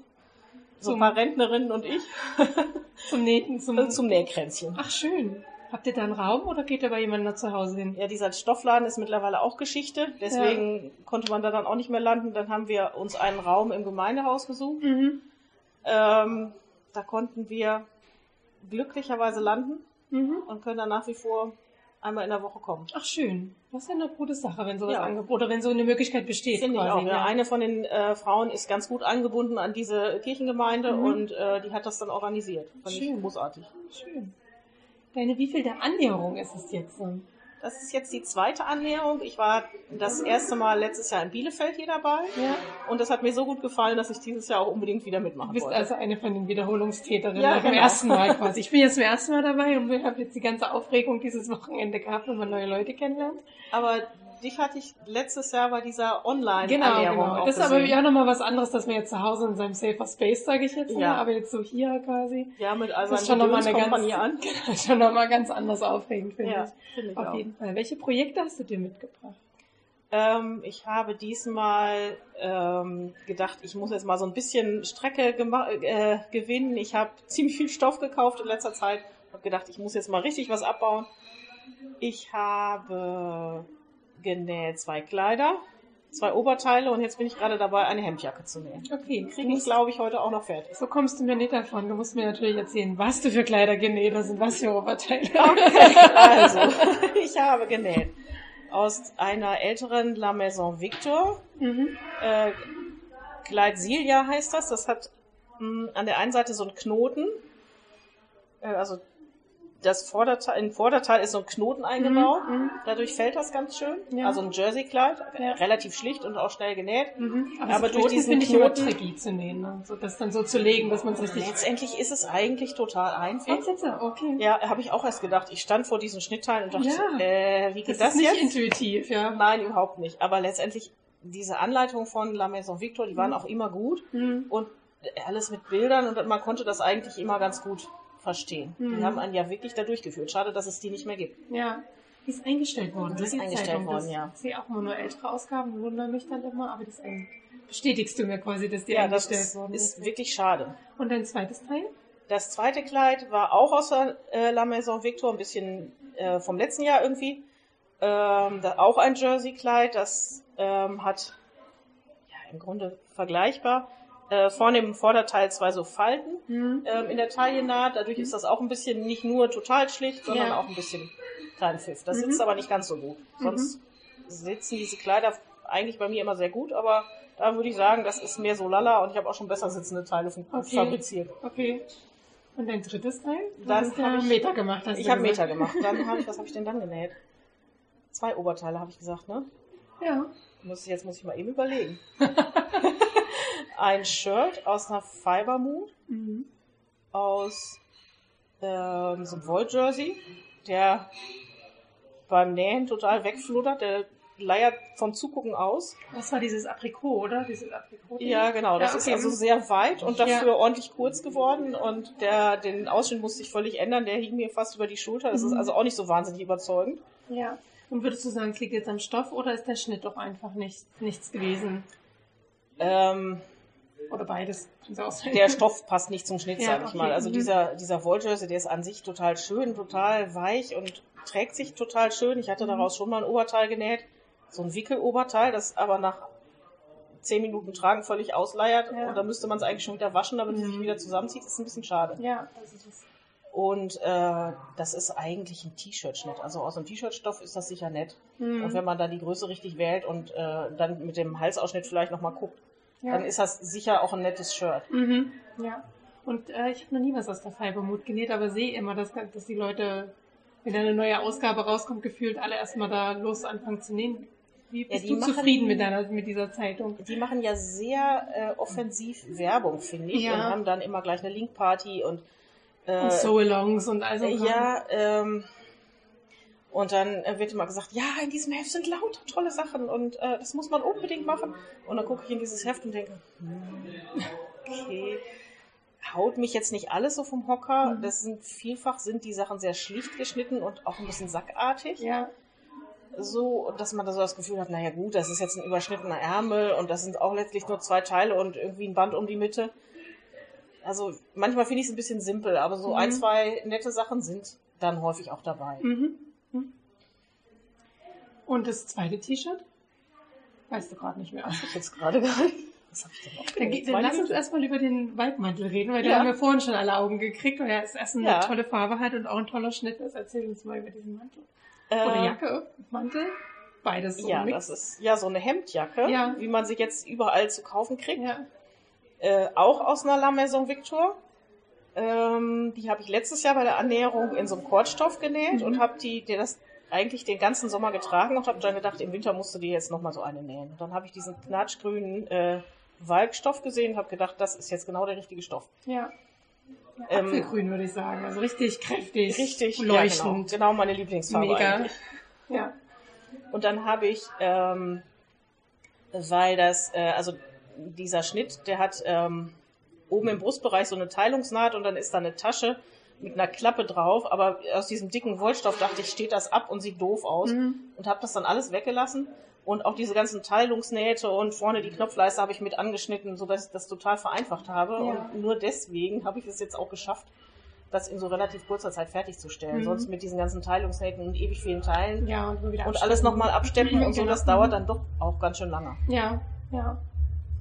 So ein Zum- paar Rentnerinnen und ich Zum Nähten, zum, zum Nähkränzchen. Ach, schön. Habt ihr da einen Raum oder geht ihr bei jemandem noch zu Hause hin? Ja, dieser Stoffladen ist mittlerweile auch Geschichte. Deswegen konnte man da dann auch nicht mehr landen. Dann haben wir uns einen Raum im Gemeindehaus gesucht. Mhm. Ähm, da konnten wir glücklicherweise landen Mhm. und können dann nach wie vor einmal in der Woche kommen. Ach, schön. Das ist ja eine gute Sache, wenn sowas Ja. angeboten oder wenn so eine Möglichkeit besteht. Finde ich auch. Ja. Eine von den äh, Frauen ist ganz gut angebunden an diese Kirchengemeinde Mhm. und äh, die hat das dann organisiert. Fand ich Schön. großartig. Schön. Deine wievielte Annäherung ist es jetzt? Das ist jetzt die zweite Annäherung. Ich war das erste Mal letztes Jahr in Bielefeld hier dabei Ja. und das hat mir so gut gefallen, dass ich dieses Jahr auch unbedingt wieder mitmachen Du bist wollte. also eine von den Wiederholungstäterinnen Ja, beim genau. ersten Mal quasi. Ich bin jetzt zum ersten Mal dabei und wir haben jetzt die ganze Aufregung dieses Wochenende gehabt, wenn man neue Leute kennenlernt. Aber dich hatte ich letztes Jahr bei dieser Genau, Online-Annäherung genau. auch Das ist aber ja nochmal was anderes, dass man jetzt zu Hause in seinem Safer Space, sage ich jetzt mal, Ja. aber jetzt so hier quasi. Ja, mit all seinen schon nochmal eine ganz, an. schon noch mal ganz anders aufregend, finde Ja, ich. finde ich Auf auch. jeden Fall. Welche Projekte hast du dir mitgebracht? Ähm, ich habe diesmal ähm, gedacht, ich muss jetzt mal so ein bisschen Strecke äh, gewinnen. Ich habe ziemlich viel Stoff gekauft in letzter Zeit. Habe gedacht, ich muss jetzt mal richtig was abbauen. Ich habe genäht zwei Kleider, zwei Oberteile und jetzt bin ich gerade dabei, eine Hemdjacke zu nähen. Okay, Kriege ich, glaube ich, heute auch noch fertig. so kommst du mir nicht davon. Du musst mir natürlich erzählen, was du für Kleider genäht hast und was für Oberteile. Also, ich habe genäht aus einer älteren La Maison Victor. mhm. Äh, Kleid Silja heißt das. Das hat mh, an der einen Seite so einen Knoten. Äh, also das Vorderteil, im Vorderteil ist so ein Knoten eingebaut. Mhm. Dadurch fällt das ganz schön. Ja. Also ein Jersey-Kleid, Ja. relativ schlicht und auch schnell genäht. Mhm. Aber, Aber durch Knoten diesen Knoten- tricky zu nähen. Ne? So, das dann so zu legen, dass man es richtig... Letztendlich ist es eigentlich total einfach. Jetzt, okay. Ja, habe ich auch erst gedacht. Ich stand vor diesen Schnittteilen und dachte, Ja. äh, wie geht Das, das, ist nicht jetzt? intuitiv, ja. Nein, überhaupt nicht. Aber letztendlich, diese Anleitungen von La Maison Victor, die waren auch immer gut. Mhm. und alles mit Bildern und man konnte das eigentlich immer ganz gut verstehen. Mhm. Die haben einen ja wirklich da durchgeführt. Schade, dass es die nicht mehr gibt. Ja. Die ist eingestellt worden. Die ist eingestellt Zeitung. worden, das, ja. Ich sehe auch immer nur ältere Ausgaben, wundere mich dann immer, aber ist ein, bestätigst du mir quasi, dass die Ja, das eingestellt ist, worden ist wirklich schade. Und dein zweites Teil? Das zweite Kleid war auch aus der äh, La Maison Victor, ein bisschen äh, vom letzten Jahr irgendwie. Ähm, da, auch ein Jersey-Kleid, das ähm, hat ja im Grunde vergleichbar. Äh, vorne im Vorderteil zwei so Falten Mhm. ähm, in der Taillennaht. Dadurch ist das auch ein bisschen nicht nur total schlicht, sondern Ja. auch ein bisschen kleinen Pfiff. Das Mhm. sitzt aber nicht ganz so gut. Sonst sitzen diese Kleider eigentlich bei mir immer sehr gut, aber da würde ich sagen, das ist mehr so lala und ich habe auch schon besser sitzende Teile Okay. fabriziert. Okay. Und dein drittes Teil? Du Dann hast ja hab ich- Meter gemacht. Hast Ich habe. Meter gemacht. Dann habe ich, was habe ich denn dann genäht? Zwei Oberteile habe ich gesagt, ne? Ja. Muss, jetzt muss ich mal eben überlegen. Ein Shirt aus einer Fibermood, Mhm. aus ähm, so einem Wolljersey, der beim Nähen total wegfluttert, der leiert vom Zugucken aus. Das war dieses Aprikot, oder? Dieses Aprikot. Ja, genau. Das Ja, okay. ist also sehr weit und dafür Ja. ordentlich kurz geworden und der, den Ausschnitt musste ich völlig ändern. Der hing mir fast über die Schulter. Das ist Mhm. also auch nicht so wahnsinnig überzeugend. Ja. Und würdest du sagen, es liegt jetzt am Stoff oder ist der Schnitt doch einfach nicht, nichts gewesen? Ähm, Oder beides? Der Stoff passt nicht zum Schnitt, Ja, sag ich okay, mal. Also mhm. dieser, dieser Wolljersey, der ist an sich total schön, total weich und trägt sich total schön. Ich Mhm. hatte daraus schon mal ein Oberteil genäht. So ein Wickeloberteil, das aber nach zehn Minuten Tragen völlig ausleiert. Ja. Und dann müsste man es eigentlich schon wieder waschen, damit es sich Mhm. wieder zusammenzieht. Das ist ein bisschen schade. Ja, das ist es. Und äh, das ist eigentlich ein T-Shirt-Schnitt. Also aus einem T-Shirt-Stoff ist das sicher nett. Und Mhm. wenn man da die Größe richtig wählt und äh, dann mit dem Halsausschnitt vielleicht nochmal guckt, Ja. dann ist das sicher auch ein nettes Shirt. Mhm. Ja. Und äh, ich habe noch nie was aus der Fibermut genäht, aber sehe immer, dass, dass die Leute, wenn eine neue Ausgabe rauskommt, gefühlt alle erstmal da los anfangen zu nähen. Wie Ja, bist die du machen- zufrieden mit deiner mit dieser Zeitung? Die machen ja sehr äh, offensiv Werbung, finde ich, Ja. und haben dann immer gleich eine Link-Party und, äh, Und So-Alongs und also ja, ähm, und dann äh, wird immer gesagt, ja, in diesem Heft sind lauter tolle Sachen und äh, das muss man unbedingt machen. Und dann gucke ich in dieses Heft und denke, hm, okay, haut mich jetzt nicht alles so vom Hocker. Mhm. Das sind vielfach sind die Sachen sehr schlicht geschnitten und auch ein bisschen sackartig. Ja. so, dass man da so das Gefühl hat, naja gut, das ist jetzt ein überschnittener Ärmel und das sind auch letztlich nur zwei Teile und irgendwie ein Band um die Mitte. Also manchmal finde ich es ein bisschen simpel, aber so Mhm. ein, zwei nette Sachen sind dann häufig auch dabei. Mhm. Und das zweite T-Shirt? Weißt du gerade nicht mehr. Ich jetzt gerade. Was habe ich denn noch Dann, dann lass uns erstmal über den Waldmantel reden, weil da Ja. haben wir vorhin schon alle Augen gekriegt, weil er ist erst eine Ja. tolle Farbe hat und auch ein toller Schnitt ist. Erzähl uns mal über diesen Mantel. Oder Äh, Jacke, Mantel, beides so Ja, das ist ja so eine Hemdjacke, Ja. wie man sie jetzt überall zu kaufen kriegt. Ja. Äh, auch aus einer La Maison Victor. Ähm, die habe ich letztes Jahr bei der Annäherung in so einem Kordstoff genäht Mhm. und habe die, die das eigentlich den ganzen Sommer getragen und habe dann gedacht, im Winter musst du dir jetzt nochmal so eine nähen. Und dann habe ich diesen knatschgrünen äh, Walkstoff gesehen und habe gedacht, das ist jetzt genau der richtige Stoff. Ja. ja Ähm, Apfelgrün würde ich sagen. Also richtig kräftig. Richtig, leuchtend. Ja, genau, genau meine Lieblingsfarbe Mega. eigentlich. Ja. Und dann habe ich, ähm, weil das, äh, also dieser Schnitt, der hat ähm, oben im Brustbereich so eine Teilungsnaht und dann ist da eine Tasche mit einer Klappe drauf, aber aus diesem dicken Wollstoff dachte ich, steht das ab und sieht doof aus Mhm. und habe das dann alles weggelassen und auch diese ganzen Teilungsnähte und vorne die Knopfleiste habe ich mit angeschnitten, sodass ich das total vereinfacht habe Ja. und nur deswegen habe ich es jetzt auch geschafft, das in so relativ kurzer Zeit fertigzustellen. Mhm. Sonst mit diesen ganzen Teilungsnähten und ewig vielen Teilen Ja, und, wieder und alles nochmal absteppen und so, Genau. das dauert dann doch auch ganz schön lange. Ja, ja.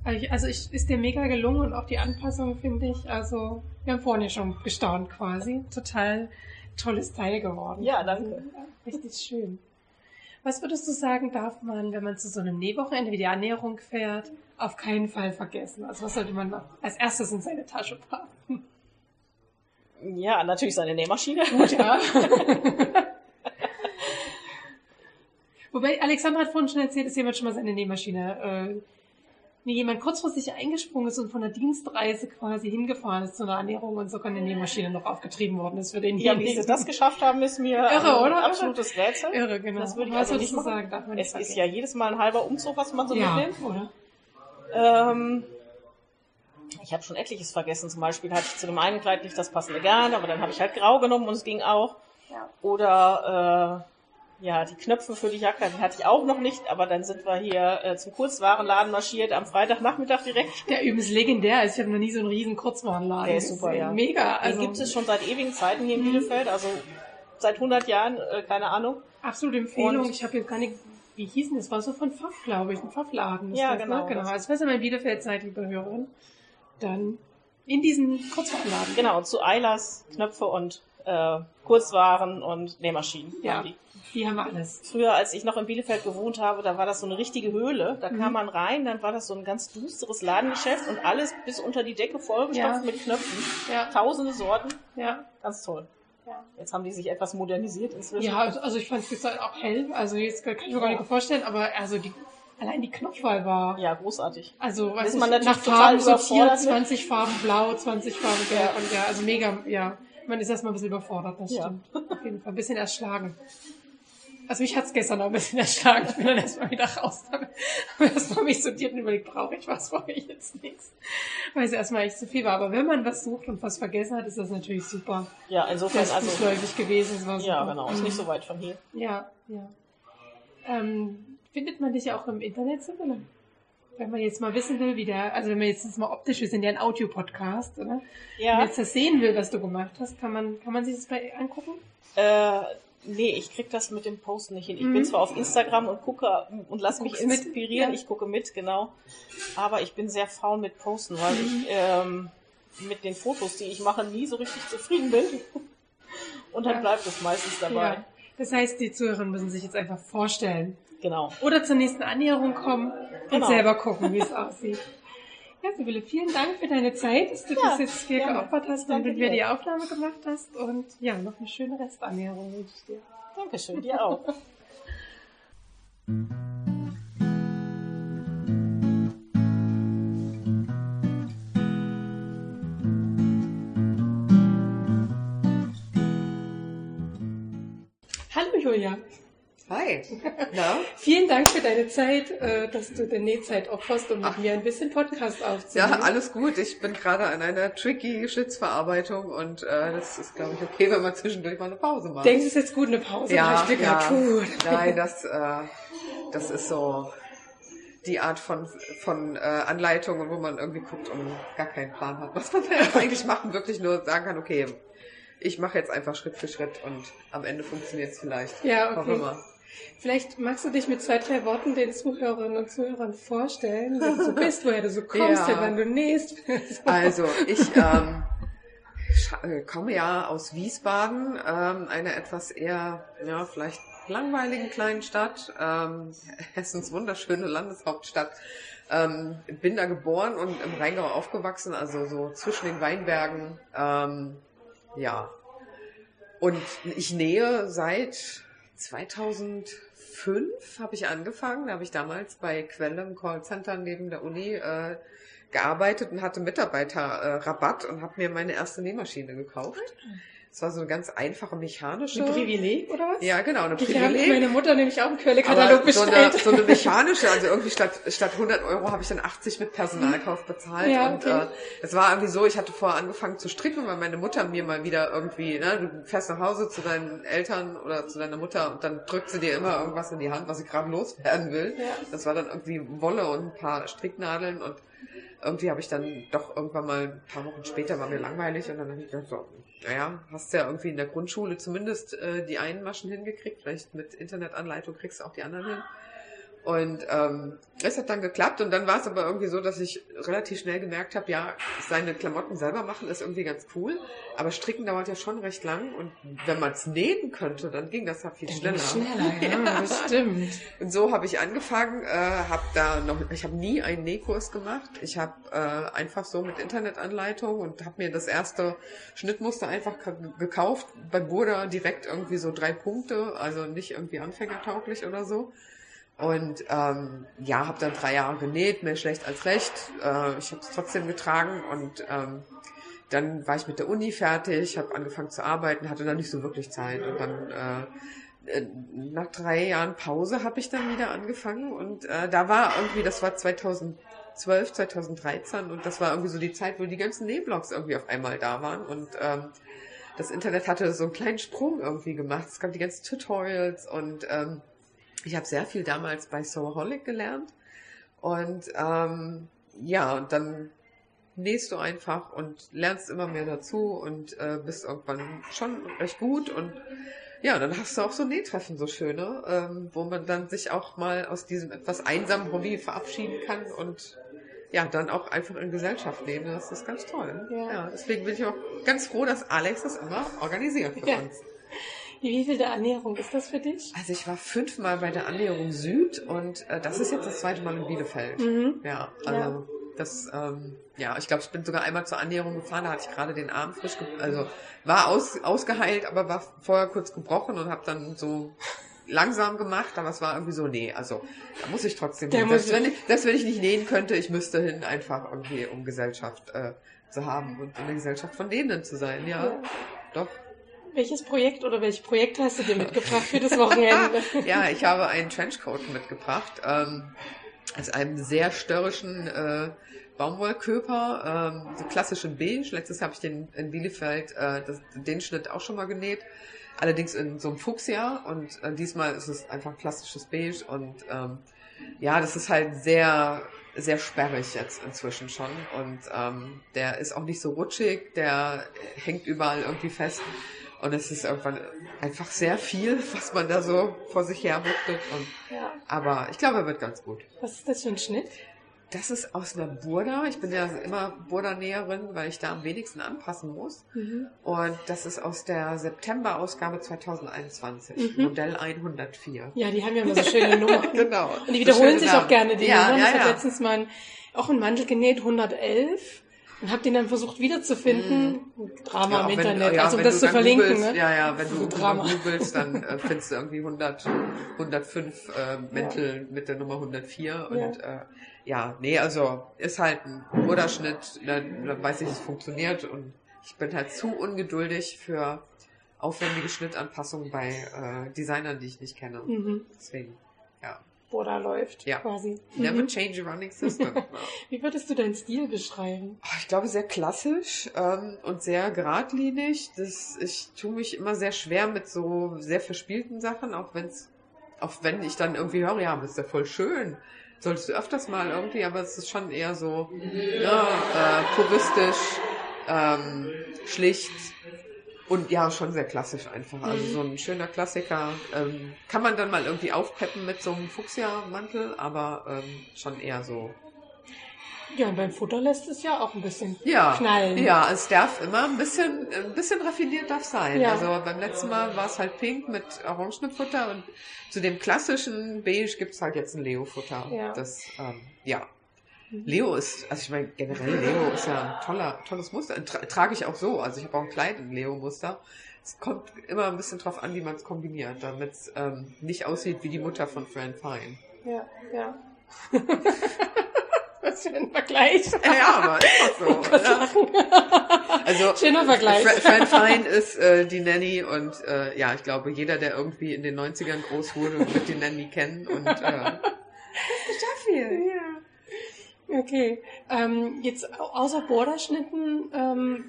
Also ich, also ich, ist dir mega gelungen und auch die Anpassung finde ich, also wir haben vorhin ja schon gestaunt quasi. Total tolles Teil geworden. Ja, danke. Richtig schön. Was würdest du sagen, darf man, wenn man zu so einem Nähwochenende wie die Annäherung fährt, auf keinen Fall vergessen? Also was sollte man als erstes in seine Tasche packen? Ja, natürlich seine Nähmaschine. Gut, ja. Wobei, Alexandra hat vorhin schon erzählt, dass jemand schon mal seine Nähmaschine, äh, nee, jemand kurzfristig eingesprungen ist und von der Dienstreise quasi hingefahren ist zu einer Ernährung und sogar eine Nähmaschine noch aufgetrieben worden ist für den Ja, wie sie das geschafft haben, ist mir Irre, ein oder? absolutes Rätsel. Irre, genau. Das würde ich also nicht machen. sagen, darf man nicht Es ist vergessen. ja jedes Mal ein halber Umzug, was man so ja, mitnimmt. oder? Ähm, ich habe schon etliches vergessen. Zum Beispiel hatte ich zu dem einen Kleid nicht das passende Garn, aber dann habe ich halt grau genommen und es ging auch. Ja. Oder ja, die Knöpfe für die Jacke, die hatte ich auch noch nicht, aber dann sind wir hier äh, zum Kurzwarenladen marschiert am Freitagnachmittag direkt. Der übrigens legendär ist. Ich habe noch nie so einen riesen Kurzwarenladen. Der ist super, gesehen. ja. Mega. Den Also gibt es schon seit ewigen Zeiten hier in Bielefeld, also seit 100 Jahren, äh, keine Ahnung. absolute Empfehlung. Und- ich habe jetzt gar nicht, wie hieß denn das? War so von Pfaff, glaube ich. Ein Pfaffladen ist Ja, genau, genau. das- Also, falls ihr mal in Bielefeld seid, liebe Hörerin, dann in diesen Kurzwarenladen. Genau, zu Eilers Knöpfe und äh, Kurzwaren und Nähmaschinen. Ja. die. Die haben wir alles. Früher, als ich noch in Bielefeld gewohnt habe, da war das so eine richtige Höhle. Da Mhm. kam man rein, dann war das so ein ganz düsteres Ladengeschäft und alles bis unter die Decke vollgestopft Ja. mit Knöpfen. Ja. Tausende Sorten. Ja. Ganz toll. Ja. Jetzt haben die sich etwas modernisiert inzwischen. Ja, also, also ich fand es gestern auch hell. Also jetzt kann ich mir gar nicht vorstellen, aber also die, allein die Knopfwahl war. Ja, großartig. Also was Ist man natürlich nach Farben sortiert, überfordert mit. 20 Farben blau, 20 Farben gelb Ja. und ja, also mega, ja. Man ist erstmal ein bisschen überfordert, das Ja. stimmt. Auf jeden Fall ein bisschen erschlagen. Also mich hat's gestern auch ein bisschen erschlagen. Ich bin dann erstmal wieder raus. Habe erstmal mich sortiert und überlegt, brauche ich was, brauche ich jetzt nichts. Weil es erstmal echt zu viel war. Aber wenn man was sucht und was vergessen hat, ist das natürlich super. Ja, insofern, ist also. fußläufig gewesen. Es war super. Ja, genau. Ist nicht so weit von hier. Ja, ja. Ähm, findet man dich ja auch im Internet, Sibylle? Wenn man jetzt mal wissen will, wie der, also wenn man jetzt das mal optisch, wir sind ja ein Audio-Podcast, oder? Wenn man Ja. jetzt das sehen will, was du gemacht hast, kann man, kann man sich das bei angucken? Äh, nee, ich krieg das mit dem Posten nicht hin. Ich Mhm. bin zwar auf Instagram und gucke und lass mich mit, inspirieren. ja. Ich gucke mit, genau. Aber ich bin sehr faul mit Posten, weil Mhm. ich ähm, mit den Fotos, die ich mache, nie so richtig zufrieden bin. Und dann Ja. bleibt es meistens dabei. Ja. Das heißt, die Zuhörer müssen sich jetzt einfach vorstellen. Genau. Oder zur nächsten Annäherung kommen und Genau. selber gucken, wie es aussieht. Ja, Sibylle, vielen Dank für deine Zeit, dass du Ja, das jetzt hier gerne. geopfert hast und Danke mit mir die Aufnahme gemacht hast. Und ja, noch eine schöne Restannäherung wünsche ich dir. Dankeschön, dir auch. Hallo Julia. Hi. Na? Vielen Dank für deine Zeit, äh, dass du der Nähzeit opferst, um mit mir ein bisschen Podcast Ja, aufzunehmen. alles gut. Ich bin gerade an einer tricky Schlitzverarbeitung und äh, das ist, glaube ich, okay, wenn man zwischendurch mal eine Pause macht. Denkst du, es ist jetzt gut, eine Pause? ja, Drei Stück? ja. gut. Nein, das, äh, das ist so die Art von, von äh, Anleitungen, wo man irgendwie guckt und gar keinen Plan hat, was man da jetzt eigentlich machen, wirklich nur sagen kann, okay, ich mache jetzt einfach Schritt für Schritt und am Ende funktioniert es vielleicht. Ja, okay. Vielleicht magst du dich mit zwei, drei Worten den Zuhörerinnen und Zuhörern vorstellen, wer du so bist, woher du so kommst, Ja. wann du nähst. Also, ich ähm, äh, komme ja aus Wiesbaden, ähm, einer etwas eher, ja, vielleicht langweiligen kleinen Stadt, ähm, Hessens wunderschöne Landeshauptstadt. Ähm, bin da geboren und im Rheingau aufgewachsen, also so zwischen den Weinbergen. Ähm, ja. Und ich nähe seit 2005 habe ich angefangen. Da habe ich damals bei Quelle im Callcenter neben der Uni äh, gearbeitet und hatte Mitarbeiterrabatt und habe mir meine erste Nähmaschine gekauft. Es war so eine ganz einfache mechanische. Ein Privileg, oder was? Ja, genau, eine Ich habe Privileg. meine Mutter nämlich auch einen Quellekatalog Aber so eine, bestellt. so eine mechanische, also irgendwie statt, statt 100 Euro habe ich dann 80 mit Personalkauf bezahlt. Ja, und okay. äh, es war irgendwie so, ich hatte vorher angefangen zu stricken, weil meine Mutter mir mal wieder irgendwie, ne, du fährst nach Hause zu deinen Eltern oder zu deiner Mutter und dann drückt sie dir immer irgendwas in die Hand, was sie gerade loswerden will. Ja. Das war dann irgendwie Wolle und ein paar Stricknadeln und irgendwie habe ich dann doch irgendwann mal ein paar Wochen später war mir langweilig und dann habe ich gedacht, so, naja, hast ja irgendwie in der Grundschule zumindest äh, die einen Maschen hingekriegt, vielleicht mit Internetanleitung kriegst du auch die anderen hin. Und ähm, es hat dann geklappt und dann war es aber irgendwie so, dass ich relativ schnell gemerkt habe, ja, seine Klamotten selber machen ist irgendwie ganz cool, aber stricken dauert ja schon recht lang und wenn man es nähen könnte, dann ging das ja viel Dann schneller. schneller, ja, das stimmt. Und so habe ich angefangen, äh, habe da noch, ich habe nie einen Nähkurs gemacht. Ich habe äh, einfach so mit Internetanleitung und habe mir das erste Schnittmuster einfach ka- gekauft. Bei Burda direkt irgendwie so drei Punkte, also nicht irgendwie anfängertauglich oder so. Und ähm, ja, habe dann drei Jahre genäht, mehr schlecht als recht. Äh, ich habe es trotzdem getragen und ähm, dann war ich mit der Uni fertig, habe angefangen zu arbeiten, hatte dann nicht so wirklich Zeit und dann äh, äh, nach drei Jahren Pause habe ich dann wieder angefangen und äh, da war irgendwie, das war 2012, 2013 und das war irgendwie so die Zeit, wo die ganzen Nähblogs irgendwie auf einmal da waren und ähm, das Internet hatte so einen kleinen Sprung irgendwie gemacht. Es gab die ganzen Tutorials und ähm, ich habe sehr viel damals bei Soholic gelernt. Und ähm, ja, und dann nähst du einfach und lernst immer mehr dazu und äh, bist irgendwann schon recht gut und ja, dann hast du auch so Nähtreffen, so schöne, ähm, wo man dann sich auch mal aus diesem etwas einsamen Hobby verabschieden kann und ja, dann auch einfach in Gesellschaft leben. Das ist ganz toll. Ja. Ja. deswegen bin ich auch ganz froh, dass Alex das immer organisiert für Ja. uns. Wie viel der Annäherung ist das für dich? Also ich war fünfmal bei der Annäherung Süd und äh, das ist jetzt das zweite Mal in Bielefeld. Mhm. Ja, also das, ähm, ja, ich glaube, ich bin sogar einmal zur Annäherung gefahren, da hatte ich gerade den Arm frisch, also war aus, ausgeheilt, aber war vorher kurz gebrochen und habe dann so langsam gemacht, aber es war irgendwie so, nee, also da muss ich trotzdem hin. Selbst wenn, ich, selbst wenn ich nicht nähen könnte, ich müsste hin, einfach irgendwie, um Gesellschaft äh, zu haben und in der Gesellschaft von denen zu sein, ja, Ja. doch. Welches Projekt oder welche Projekte hast du dir mitgebracht für das Wochenende? ja, ich habe einen Trenchcoat mitgebracht. Ähm, aus einem sehr störrischen äh, Baumwollköper, ähm, so klassisch Beige. Letztes habe ich den in Bielefeld äh, das, den Schnitt auch schon mal genäht. Allerdings in so einem Fuchsia und äh, diesmal ist es einfach klassisches Beige und ähm, ja, das ist halt sehr sehr sperrig jetzt inzwischen schon und ähm, der ist auch nicht so rutschig, der hängt überall irgendwie fest und es ist irgendwann einfach sehr viel, was man da so vor sich her. Und, Ja. aber ich glaube, er wird ganz gut. Was ist das für ein Schnitt? Das ist aus einer Burda. Ich bin ja immer Burda-Näherin, weil ich da am wenigsten anpassen muss. Mhm. Und das ist aus der September-Ausgabe 2021, Mhm. Modell 104. Ja, die haben ja immer so schöne Nummern. Genau. Und die wiederholen So sich schöne auch gerne, die ja, Nummern. Ja, ich habe ja. letztens mal einen, auch einen Mantel genäht, 111. Und habe den dann versucht wiederzufinden. Drama Mhm. Ja, im wenn- Internet, ja, also um das zu verlinken. googelst, Ne? Ja, ja, wenn du Drama. Drama. googelst, dann äh, findest du irgendwie 100, 105 äh, Mäntel mit der Nummer 104 und ja, äh, ja nee, also ist halt ein Ruderschnitt, dann, dann weiß ich, es funktioniert und ich bin halt zu ungeduldig für aufwendige Schnittanpassungen bei äh, Designern, die ich nicht kenne. Mhm. Deswegen, ja. Da läuft, Ja. quasi. Never Mhm. change a running system. Wie würdest du deinen Stil beschreiben? Oh, Ich glaube, sehr klassisch ähm, und sehr geradlinig. Das, ich tue mich immer sehr schwer mit so sehr verspielten Sachen, auch wenn's, auch wenn ich dann irgendwie höre, ja, das ist ja voll schön. Solltest du öfters mal irgendwie, aber es ist schon eher so ja, äh, puristisch, ähm, schlicht und ja, schon sehr klassisch einfach. Also so ein schöner Klassiker. Ähm, kann man dann mal irgendwie aufpeppen mit so einem Fuchsia-Mantel, aber ähm, schon eher so Ja, und beim Futter lässt es ja auch ein bisschen ja, knallen. Ja, es darf immer ein bisschen, ein bisschen raffiniert darf sein. Ja. Also beim letzten Mal war es halt pink mit Orangenfutter und zu dem klassischen Beige gibt's halt jetzt ein Leo-Futter. Ja. Das, ähm, ja. Leo ist, also ich meine, generell Leo ist ja ein toller, tolles Muster. Tra trage ich auch so. Also ich habe auch ein Kleid in Leo-Muster. Es kommt immer ein bisschen drauf an, wie man es kombiniert, damit es ähm, nicht aussieht wie die Mutter von Fran Fine. Ja, ja. Was für ein Vergleich. Ja, aber ist doch so. oder? Also Schöner Vergleich. Fran Fine ist äh, die Nanny und äh, ja, ich glaube, jeder, der irgendwie in den 90ern groß wurde, wird die Nanny kennen und äh, das ist Steffi. Okay. Ähm, jetzt au- außer Borderschnitten, ähm,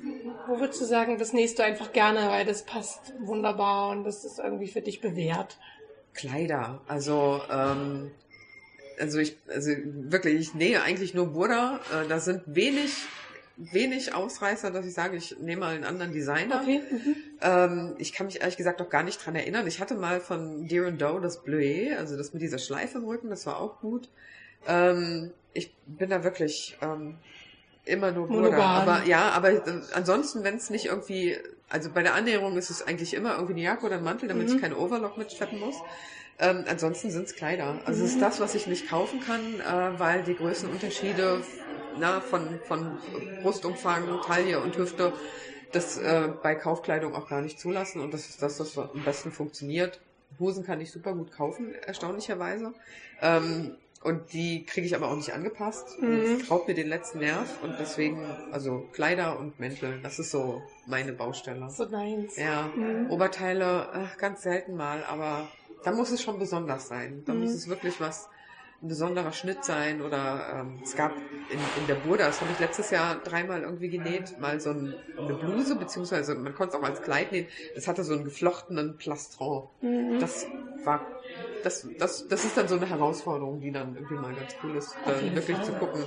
wo würdest du sagen, das nähst du einfach gerne, weil das passt wunderbar und das ist irgendwie für dich bewährt? Kleider, also ähm, also ich also wirklich, ich nähe eigentlich nur Burda. Äh, da sind wenig wenig Ausreißer, dass ich sage, ich nehme mal einen anderen Designer. Okay. Mhm. Ähm, ich kann mich ehrlich gesagt auch gar nicht dran erinnern. Ich hatte mal von Deer and Doe das Bleuet, also das mit dieser Schleife im Rücken, das war auch gut. Ähm, ich bin da wirklich ähm, immer nur. Monogam. Aber ja, aber äh, ansonsten, wenn es nicht irgendwie, also bei der Annäherung ist es eigentlich immer irgendwie eine Jacke oder ein Mantel, damit Mhm. ich keine Overlock mitschleppen muss. Ähm, ansonsten sind es Kleider. Also es ist das, was ich nicht kaufen kann, äh, weil die Größenunterschiede na, von, von Brustumfang, Taille und Hüfte das äh, bei Kaufkleidung auch gar nicht zulassen und das ist das, was am besten funktioniert. Hosen kann ich super gut kaufen, erstaunlicherweise. Ähm, und die kriege ich aber auch nicht angepasst. Mhm. Das raubt mir den letzten Nerv und deswegen, also Kleider und Mäntel, das ist so meine Baustelle. So deins. Ja, Mhm. Oberteile ach, ganz selten mal, aber da muss es schon besonders sein. Da Mhm. muss es wirklich was, ein besonderer Schnitt sein oder ähm, es gab in, in der Burda, das habe ich letztes Jahr dreimal irgendwie genäht, mal so ein, eine Bluse, beziehungsweise man konnte es auch als Kleid nähen, das hatte so einen geflochtenen Plastron. Mhm. Das war, das, das, das ist dann so eine Herausforderung, die dann irgendwie mal ganz cool ist, jeden wirklich Fall. zu gucken,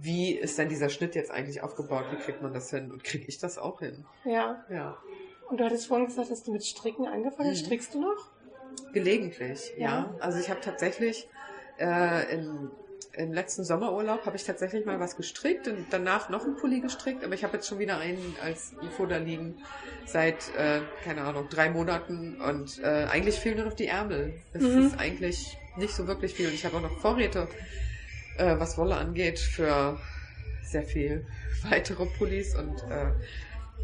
wie ist denn dieser Schnitt jetzt eigentlich aufgebaut, wie kriegt man das hin und kriege ich das auch hin? Ja. Ja. Und du hattest vorhin gesagt, dass du mit Stricken angefangen hast. Mhm. Strickst du noch? Gelegentlich, ja. Ja. Also ich habe tatsächlich äh, im, im letzten Sommerurlaub habe ich tatsächlich mal was gestrickt und danach noch einen Pulli gestrickt, aber ich habe jetzt schon wieder einen als UFO da liegen seit, äh, keine Ahnung, drei Monaten und äh, eigentlich fehlen nur noch die Ärmel. Es Mhm. ist eigentlich nicht so wirklich viel und ich habe auch noch Vorräte, äh, was Wolle angeht, für sehr viel weitere Pullis und äh,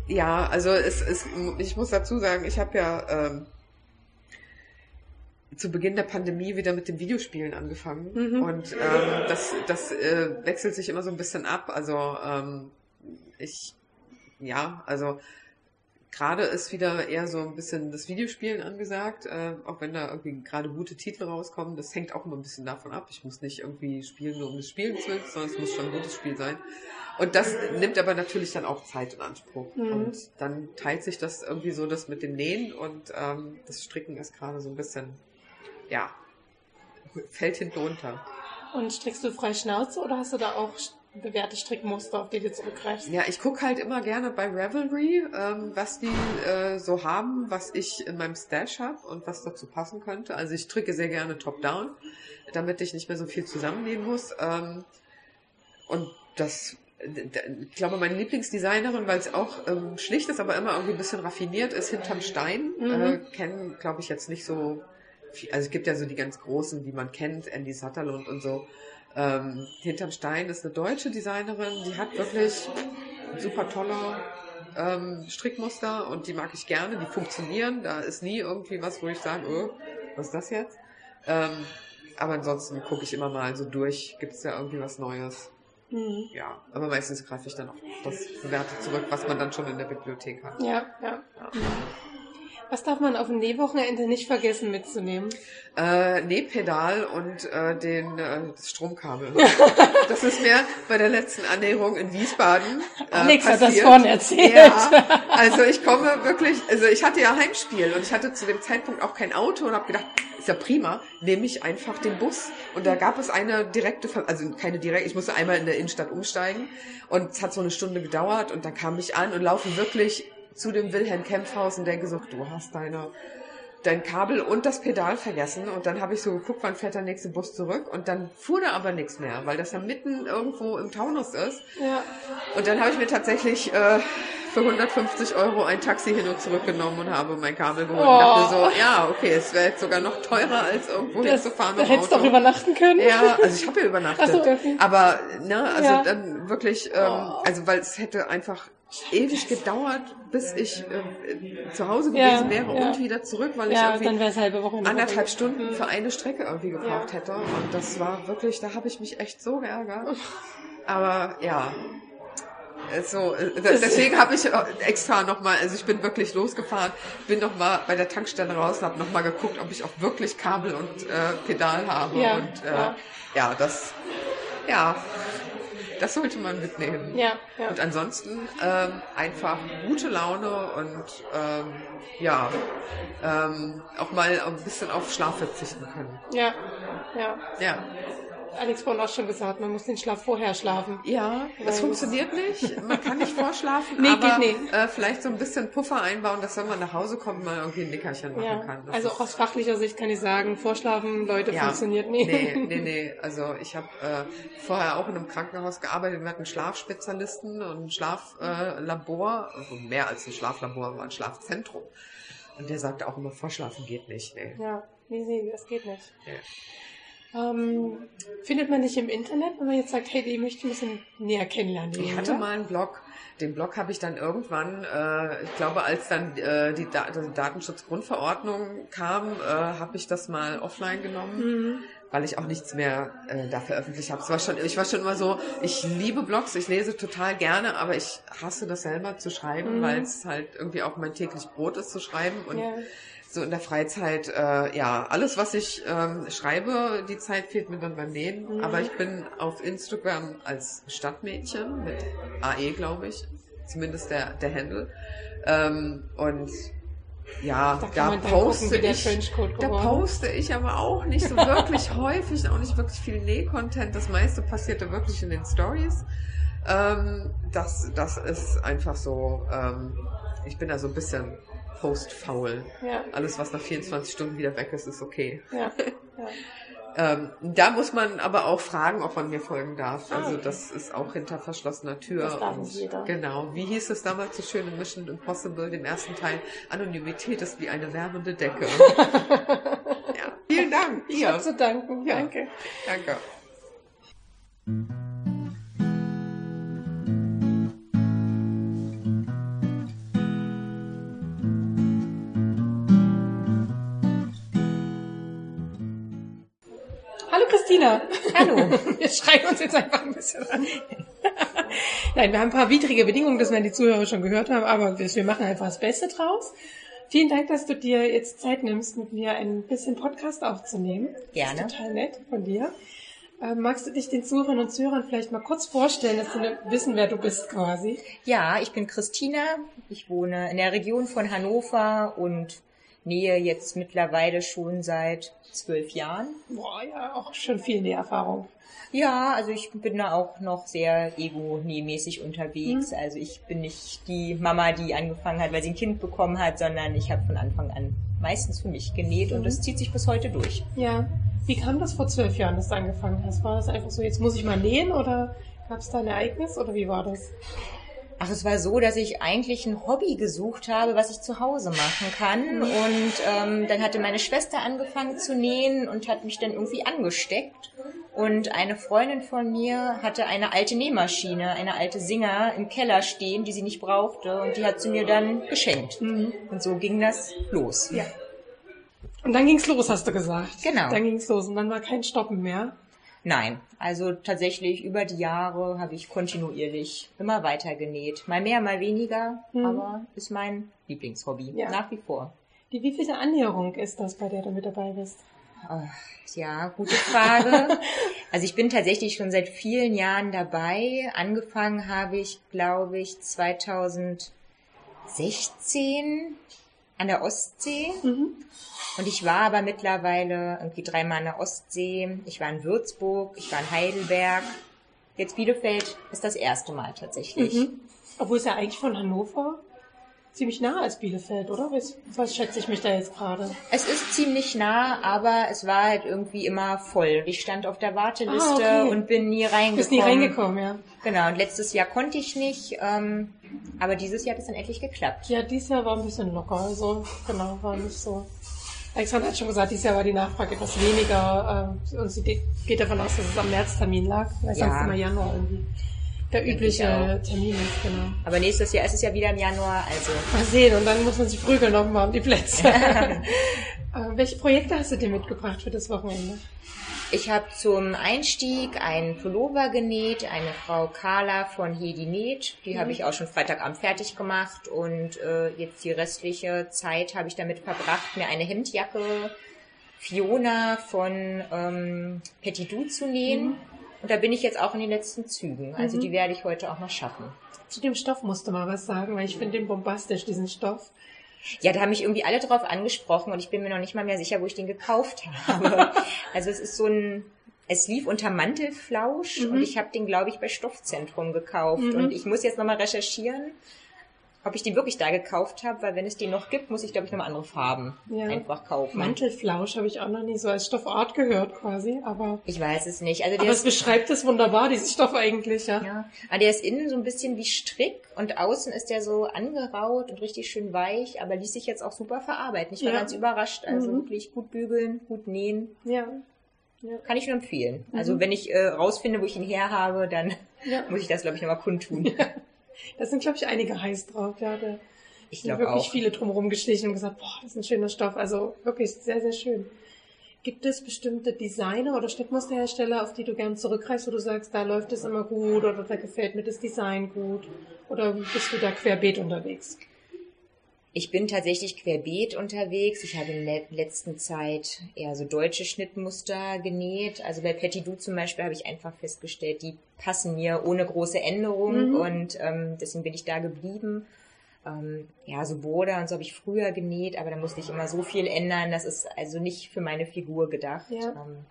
ja, also es, es, ich muss dazu sagen, ich habe ja ähm, zu Beginn der Pandemie wieder mit dem Videospielen angefangen Mhm. und ähm, das, das äh, wechselt sich immer so ein bisschen ab. Also ähm, ich, ja, also gerade ist wieder eher so ein bisschen das Videospielen angesagt, äh, auch wenn da irgendwie gerade gute Titel rauskommen. Das hängt auch immer ein bisschen davon ab. Ich muss nicht irgendwie spielen nur um des Spielens willen, sondern es muss schon ein gutes Spiel sein. Und das nimmt aber natürlich dann auch Zeit in Anspruch. Mhm. Und dann teilt sich das irgendwie so das mit dem Nähen und ähm, das Stricken ist gerade so ein bisschen, ja, fällt hinten runter. Und strickst du frei Schnauze oder hast du da auch bewährte Strickmuster, auf die du zurückgreifst? Ja, ich gucke halt immer gerne bei Ravelry, ähm, was die äh, so haben, was ich in meinem Stash habe und was dazu passen könnte. Also ich stricke sehr gerne top-down, damit ich nicht mehr so viel zusammennähen muss. Ähm, und das, ich glaube, meine Lieblingsdesignerin, weil es auch ähm, schlicht ist, aber immer irgendwie ein bisschen raffiniert ist, hinterm Stein. Mhm. Äh, kennen, glaube ich, jetzt nicht so. Also es gibt ja so die ganz großen, die man kennt, Andy Sutherland und so. Ähm, hinterm Stein ist eine deutsche Designerin, die hat wirklich super tolle ähm, Strickmuster und die mag ich gerne, die funktionieren. Da ist nie irgendwie was, wo ich sage, oh, was ist das jetzt? Ähm, aber ansonsten gucke ich immer mal so durch, gibt es da irgendwie was Neues? Mhm. Ja, aber meistens greife ich dann auf das Bewährte zurück, was man dann schon in der Bibliothek hat. Ja, ja. Was darf man auf dem Nähwochenende nicht vergessen mitzunehmen? Äh, Nähpedal und äh, den, äh, das Stromkabel. das ist mir bei der letzten Annäherung in Wiesbaden äh, Alex hat das passiert. vorhin erzählt. Ja, also ich komme wirklich, also ich hatte ja Heimspiel und ich hatte zu dem Zeitpunkt auch kein Auto und habe gedacht, ist ja prima, nehme ich einfach den Bus. Und da gab es eine direkte, also keine direkt, ich musste einmal in der Innenstadt umsteigen und es hat so eine Stunde gedauert und dann kam ich an und laufe wirklich zu dem Wilhelm Kempfhaus und denke so, du hast deine dein Kabel und das Pedal vergessen und dann habe ich so geguckt, wann fährt der nächste Bus zurück und dann fuhr da aber nichts mehr, weil das ja mitten irgendwo im Taunus ist. Ja. Und dann habe ich mir tatsächlich äh, für 150 Euro ein Taxi hin und zurück genommen und habe mein Kabel geholt und dachte so, ja, okay, es wäre jetzt sogar noch teurer als irgendwo Das, hinzufahren da mit dem hättest du auch übernachten können. Ja, also ich habe ja übernachtet. Ach so, okay. Aber, ne, also Ja. dann wirklich, ähm, Oh. also weil es hätte einfach ewig gedauert, bis ich ähm, zu Hause Ja, gewesen wäre ja. und wieder zurück, weil ich Ja, irgendwie wäre es halbe Wochenende. anderthalb. Stunden für eine Strecke irgendwie gebraucht Ja. hätte. Und das war wirklich, da habe ich mich echt so geärgert. Aber ja. äh, So, äh, deswegen habe ich äh, extra nochmal, also ich bin wirklich losgefahren, bin nochmal bei der Tankstelle raus, habe nochmal geguckt, ob ich auch wirklich Kabel und äh, Pedal habe. Ja, und äh, ja. ja, das, ja, das sollte man mitnehmen. Ja, ja. Und ansonsten ähm, einfach gute Laune und ähm, ja, ähm, auch mal ein bisschen auf Schlaf verzichten können. Ja, ja. Ja, Alex vorhin auch schon gesagt, man muss den Schlaf vorher schlafen. ja das funktioniert nicht. Man kann nicht vorschlafen, Nee, aber geht nicht. Äh, vielleicht so ein bisschen Puffer einbauen, dass wenn man nach Hause kommt, man irgendwie ein Nickerchen machen Ja. kann. Das Also auch aus fachlicher Sicht kann ich sagen, Vorschlafen, Leute, Ja. funktioniert nicht. Nee, nee, nee. Also ich habe äh, vorher auch in einem Krankenhaus gearbeitet. Wir hatten Schlafspezialisten und ein Schlaflabor. Äh, Labor. also mehr als ein Schlaflabor, war ein Schlafzentrum. Und der sagte auch immer, vorschlafen geht nicht. Nee. Ja, nee, nee, das geht nicht. Ja. Ähm, findet man dich im Internet, wenn man jetzt sagt, hey, die möchte ich ein bisschen näher kennenlernen? Ich hatte mal einen Blog. Den Blog habe ich dann irgendwann, äh, ich glaube, als dann äh, die, da die Datenschutzgrundverordnung kam, äh, habe ich das mal offline genommen. Mhm. weil ich auch nichts mehr äh, da veröffentlicht habe. Es war schon, ich war schon immer so, ich liebe Blogs, ich lese total gerne, aber ich hasse das selber zu schreiben, Mhm. weil es halt irgendwie auch mein täglich Brot ist zu schreiben und Ja. So in der Freizeit, äh, ja, alles, was ich ähm, schreibe, die Zeit fehlt mir dann beim Nähen. Mhm. Aber ich bin auf Instagram als Stadtmädchen mit AE, glaube ich. Zumindest der, der Handle. Ähm, und ja, Da da, gucken, poste der ich, da poste ich aber auch nicht so wirklich häufig, auch nicht wirklich viel Näh-Content. Das meiste passierte wirklich in den Stories. Ähm, das, das ist einfach so, ähm, ich bin da so ein bisschen postfaul. Ja, Alles, was nach 24 Stunden wieder weg ist, ist okay. ja. ja. Ähm, da muss man aber auch fragen, ob man mir folgen darf. Ah, Also das ist auch hinter verschlossener Tür. Das darf nicht jeder. Genau. Wie hieß es damals so schön in Mission Impossible, dem ersten Teil? Anonymität ist wie eine wärmende Decke. ja. Vielen Dank. Ich Ihr. hab zu danken. Danke. Danke. Christina. Hallo. Wir schreien uns jetzt einfach ein bisschen an. Nein, wir haben ein paar widrige Bedingungen, das werden die Zuhörer schon gehört haben, aber wir, machen einfach das Beste draus. Vielen Dank, dass du dir jetzt Zeit nimmst, mit mir ein bisschen Podcast aufzunehmen. Gerne. Das ist total nett von dir. Ähm, magst du dich den Zuhörern und Zuhörern vielleicht mal kurz vorstellen, dass sie wissen, wer du bist quasi? Ja, ich bin Christina. Ich wohne in der Region von Hannover und nähe jetzt mittlerweile schon seit zwölf Jahren. Boah, ja, auch schon viel Näherfahrung. Ja, also ich bin da auch noch sehr ego-mäßig unterwegs. Also ich bin nicht die Mama, die angefangen hat, weil sie ein Kind bekommen hat, sondern ich habe von Anfang an meistens für mich genäht und das zieht sich bis heute durch. Ja. Wie kam das vor zwölf Jahren, dass du angefangen hast? War das einfach so, jetzt muss ich mal nähen oder gab es da ein Ereignis oder wie war das? Ach, es war so, dass ich eigentlich ein Hobby gesucht habe, was ich zu Hause machen kann. Und ähm, dann hatte meine Schwester angefangen zu nähen und hat mich dann irgendwie angesteckt. Und eine Freundin von mir hatte eine alte Nähmaschine, eine alte Singer im Keller stehen, die sie nicht brauchte. Und die hat sie mir dann geschenkt. Mhm. Und so ging das los. Ja. Und dann ging's los, hast du gesagt. Genau. Dann ging's los und dann war kein Stoppen mehr. Nein, also tatsächlich über die Jahre habe ich kontinuierlich immer weiter genäht. Mal mehr, mal weniger, Mhm. aber ist mein Lieblingshobby Ja. nach wie vor. Die wievielte Annäherung ist das, bei der du mit dabei bist? Ach, Ja, gute Frage. also ich bin tatsächlich schon seit vielen Jahren dabei. Angefangen habe ich, glaube ich, 2016 an der Ostsee. Mhm. Und ich war aber mittlerweile irgendwie dreimal an der Ostsee. Ich war in Würzburg, ich war in Heidelberg. Jetzt Bielefeld ist das erste Mal tatsächlich. Mhm. Obwohl es ja eigentlich von Hannover ziemlich nah als Bielefeld, oder? Was, was schätze ich mich da jetzt gerade? Es ist ziemlich nah, aber es war halt irgendwie immer voll. Ich stand auf der Warteliste Ah, okay. und bin nie reingekommen. Du bist nie reingekommen, ja. Genau, und letztes Jahr konnte ich nicht, ähm, aber dieses Jahr hat es dann endlich geklappt. Ja, dieses Jahr war ein bisschen locker, also genau, war nicht so. Alexander hat schon gesagt, dieses Jahr war die Nachfrage etwas weniger äh, und sie geht geht davon aus, dass es am Märztermin lag, weil Ja. sonst immer Januar irgendwie der übliche. Termin ist, genau. Aber nächstes Jahr ist es ja wieder im Januar, also Mal sehen, und dann muss man sich prügeln nochmal um die Plätze. welche Projekte hast du dir mitgebracht für das Wochenende? ich habe zum Einstieg einen Pullover genäht, eine Frau Carla von Hedi Näht, die habe ich auch schon Freitagabend fertig gemacht und äh, jetzt die restliche Zeit habe ich damit verbracht, mir eine Hemdjacke Fiona von ähm, Petit Du zu nähen. Und da bin ich jetzt auch in den letzten Zügen. Also die werde ich heute auch noch schaffen. Zu dem Stoff musst du mal was sagen, weil ich finde den bombastisch, diesen Stoff. Ja, da haben mich irgendwie alle drauf angesprochen und ich bin mir noch nicht mal mehr sicher, wo ich den gekauft habe. also es ist so ein, es lief unter Mantelflausch und ich habe den, glaube ich, bei Stoffzentrum gekauft. Und ich muss jetzt nochmal recherchieren, ob ich den wirklich da gekauft habe, weil wenn es den noch gibt, muss ich, glaube ich, nochmal andere Farben Ja. einfach kaufen. Mantelflausch habe ich auch noch nie so als Stoffart gehört quasi, aber, Ich weiß es nicht. Also der aber es beschreibt es wunderbar, diesen Stoff eigentlich, ja. ja, aber der ist innen so ein bisschen wie Strick und außen ist der so angeraut und richtig schön weich, aber ließ sich jetzt auch super verarbeiten. Ich war Ja. ganz überrascht. Also Mhm. wirklich gut bügeln, gut nähen. Ja, Kann ich nur empfehlen. Mhm. Also wenn ich äh, rausfinde, wo ich ihn her habe, dann ja. muss ich das, glaube ich, nochmal kundtun. Da sind, glaube ich, einige heiß drauf. Ja, da Ich sind wirklich auch. viele drumherum geschlichen und gesagt, boah, das ist ein schöner Stoff. Also wirklich sehr, sehr schön. Gibt es bestimmte Designer oder Steckmusterhersteller, auf die du gern zurückgreifst, wo du sagst, da läuft es immer gut oder da gefällt mir das Design gut? Oder bist du da querbeet unterwegs? Ich bin tatsächlich querbeet unterwegs. Ich habe in der letzten Zeit eher so deutsche Schnittmuster genäht. Also bei Petit Du zum Beispiel habe ich einfach festgestellt, die passen mir ohne große Änderung Mhm. und ähm, deswegen bin ich da geblieben. Ähm, ja, so Border und so habe ich früher genäht, aber da musste ich immer so viel ändern. Das ist also nicht für meine Figur gedacht. Ja. Ähm,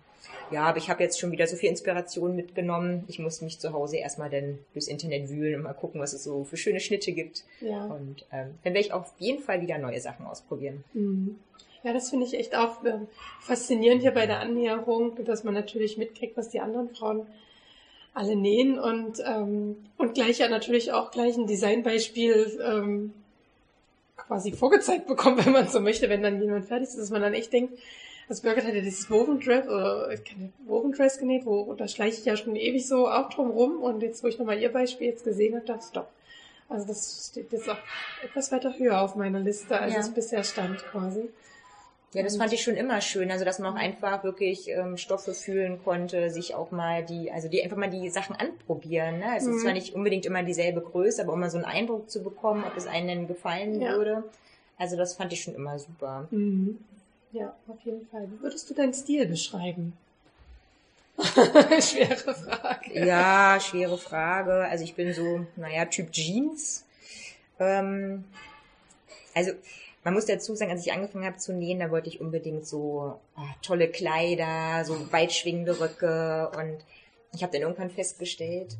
ja, aber ich habe jetzt schon wieder so viel Inspiration mitgenommen. Ich muss mich zu Hause erstmal dann durchs Internet wühlen und mal gucken, was es so für schöne Schnitte gibt. Ja. Und ähm, dann werde ich auf jeden Fall wieder neue Sachen ausprobieren. Mhm. Ja, das finde ich echt auch ähm, faszinierend hier bei der Annäherung, dass man natürlich mitkriegt, was die anderen Frauen alle nähen und, ähm, und gleich ja natürlich auch gleich ein Designbeispiel ähm, quasi vorgezeigt bekommt, wenn man so möchte, wenn dann jemand fertig ist, dass man dann echt denkt, also Birgit hat ja dieses Woven Dress oder ich kann Woven Dress genäht, wo da schleiche ich ja schon ewig so auch drum rum und jetzt, wo ich nochmal ihr Beispiel jetzt gesehen habe, dachte ich, stopp. Also das steht jetzt auch etwas weiter höher auf meiner Liste, als Ja. es bisher stand quasi. Ja, das fand ich schon immer schön. Also, dass man auch einfach wirklich ähm, Stoffe fühlen konnte, sich auch mal die, also die einfach mal die Sachen anprobieren. Ne? Es Mhm. ist zwar nicht unbedingt immer dieselbe Größe, aber um mal so einen Eindruck zu bekommen, ob es einem denn gefallen Ja. würde. Also, das fand ich schon immer super. Mhm. Ja, auf jeden Fall. Wie würdest du deinen Stil beschreiben? Schwere Frage. Ja, schwere Frage. Also ich bin so, naja, Typ Jeans. Ähm, also man muss dazu sagen, als ich angefangen habe zu nähen, da wollte ich unbedingt so ah, tolle Kleider, so weitschwingende Röcke und ich habe dann irgendwann festgestellt,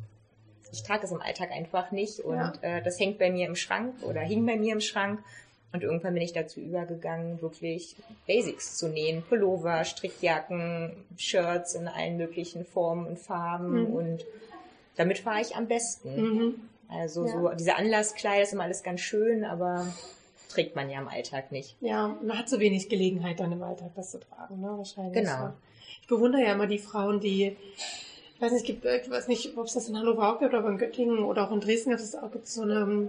ich trage das im Alltag einfach nicht und Ja. äh, das hängt bei mir im Schrank oder hing bei mir im Schrank und irgendwann bin ich dazu übergegangen, wirklich Basics zu nähen. Pullover, Strickjacken, Shirts in allen möglichen Formen und Farben. Mhm. Und damit fahre ich am besten. Mhm. Also Ja. so diese Anlasskleider ist immer alles ganz schön, aber trägt man ja im Alltag nicht. Ja, man hat so wenig Gelegenheit dann im Alltag das zu tragen, ne? Wahrscheinlich. Genau. Ja. Ich bewundere ja immer die Frauen, die, ich weiß nicht, es gibt, ich weiß nicht, ob es das in Hannover auch gibt, aber in Göttingen oder auch in Dresden gibt es auch gibt's so eine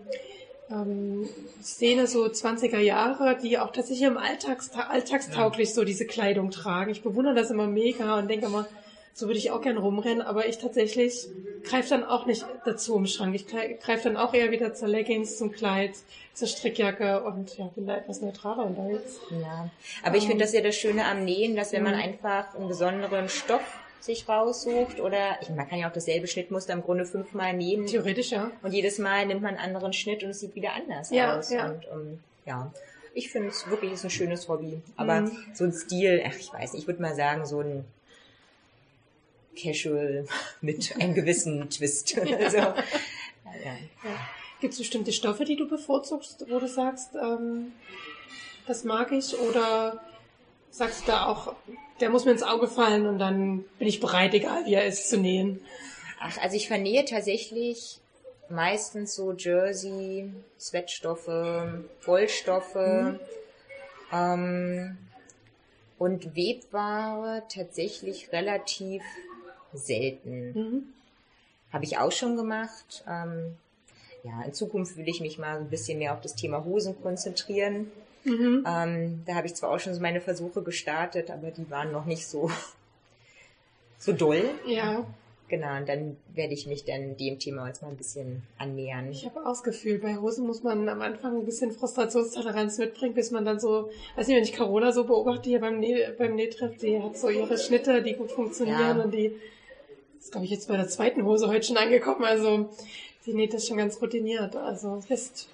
ähm, Szene, so 20er Jahre, die auch tatsächlich im Alltags, alltagstauglich so diese Kleidung tragen. Ich bewundere das immer mega und denke immer, so würde ich auch gern rumrennen, aber ich tatsächlich greife dann auch nicht dazu im Schrank. Ich greife dann auch eher wieder zur Leggings, zum Kleid, zur Strickjacke und ja, bin da etwas neutraler unterwegs. Ja. Aber ich finde das ja das Schöne am Nähen, dass wenn man Mhm. einfach einen besonderen Stoff sich raussucht oder ich, man kann ja auch dasselbe Schnittmuster im Grunde fünfmal nähen Theoretisch, ja. und jedes Mal nimmt man einen anderen Schnitt und es sieht wieder anders Ja, aus. ja. Und ähm, ja, ich finde es wirklich ist ein schönes Hobby. Aber Mhm. so ein Stil, ach, ich weiß nicht, ich würde mal sagen, so ein Casual mit einem gewissen Twist. also, ja. Gibt es bestimmte Stoffe, die du bevorzugst, wo du sagst, ähm, das mag ich? Oder sagst du da auch, der muss mir ins Auge fallen und dann bin ich bereit, egal wie er ist, zu nähen? Ach, also ich vernähe tatsächlich meistens so Jersey, Sweatstoffe, Wollstoffe Mhm. ähm, und Webware tatsächlich relativ selten. Mhm. Habe ich auch schon gemacht. Ähm, ja, in Zukunft will ich mich mal ein bisschen mehr auf das Thema Hosen konzentrieren. Mhm. Ähm, da habe ich zwar auch schon so meine Versuche gestartet, aber die waren noch nicht so, so doll. Ja, Genau, und dann werde ich mich dann dem Thema jetzt mal ein bisschen annähern. ich habe auch das Gefühl, bei Hosen muss man am Anfang ein bisschen Frustrationstoleranz mitbringen, bis man dann so, weiß nicht, wenn ich Carola so beobachte hier beim, Näh, beim Nähtreff, die hat so ihre Schnitte, die gut funktionieren Ja. und die ist, glaube ich, jetzt bei der zweiten Hose heute schon angekommen, also die näht das schon ganz routiniert. Also ist,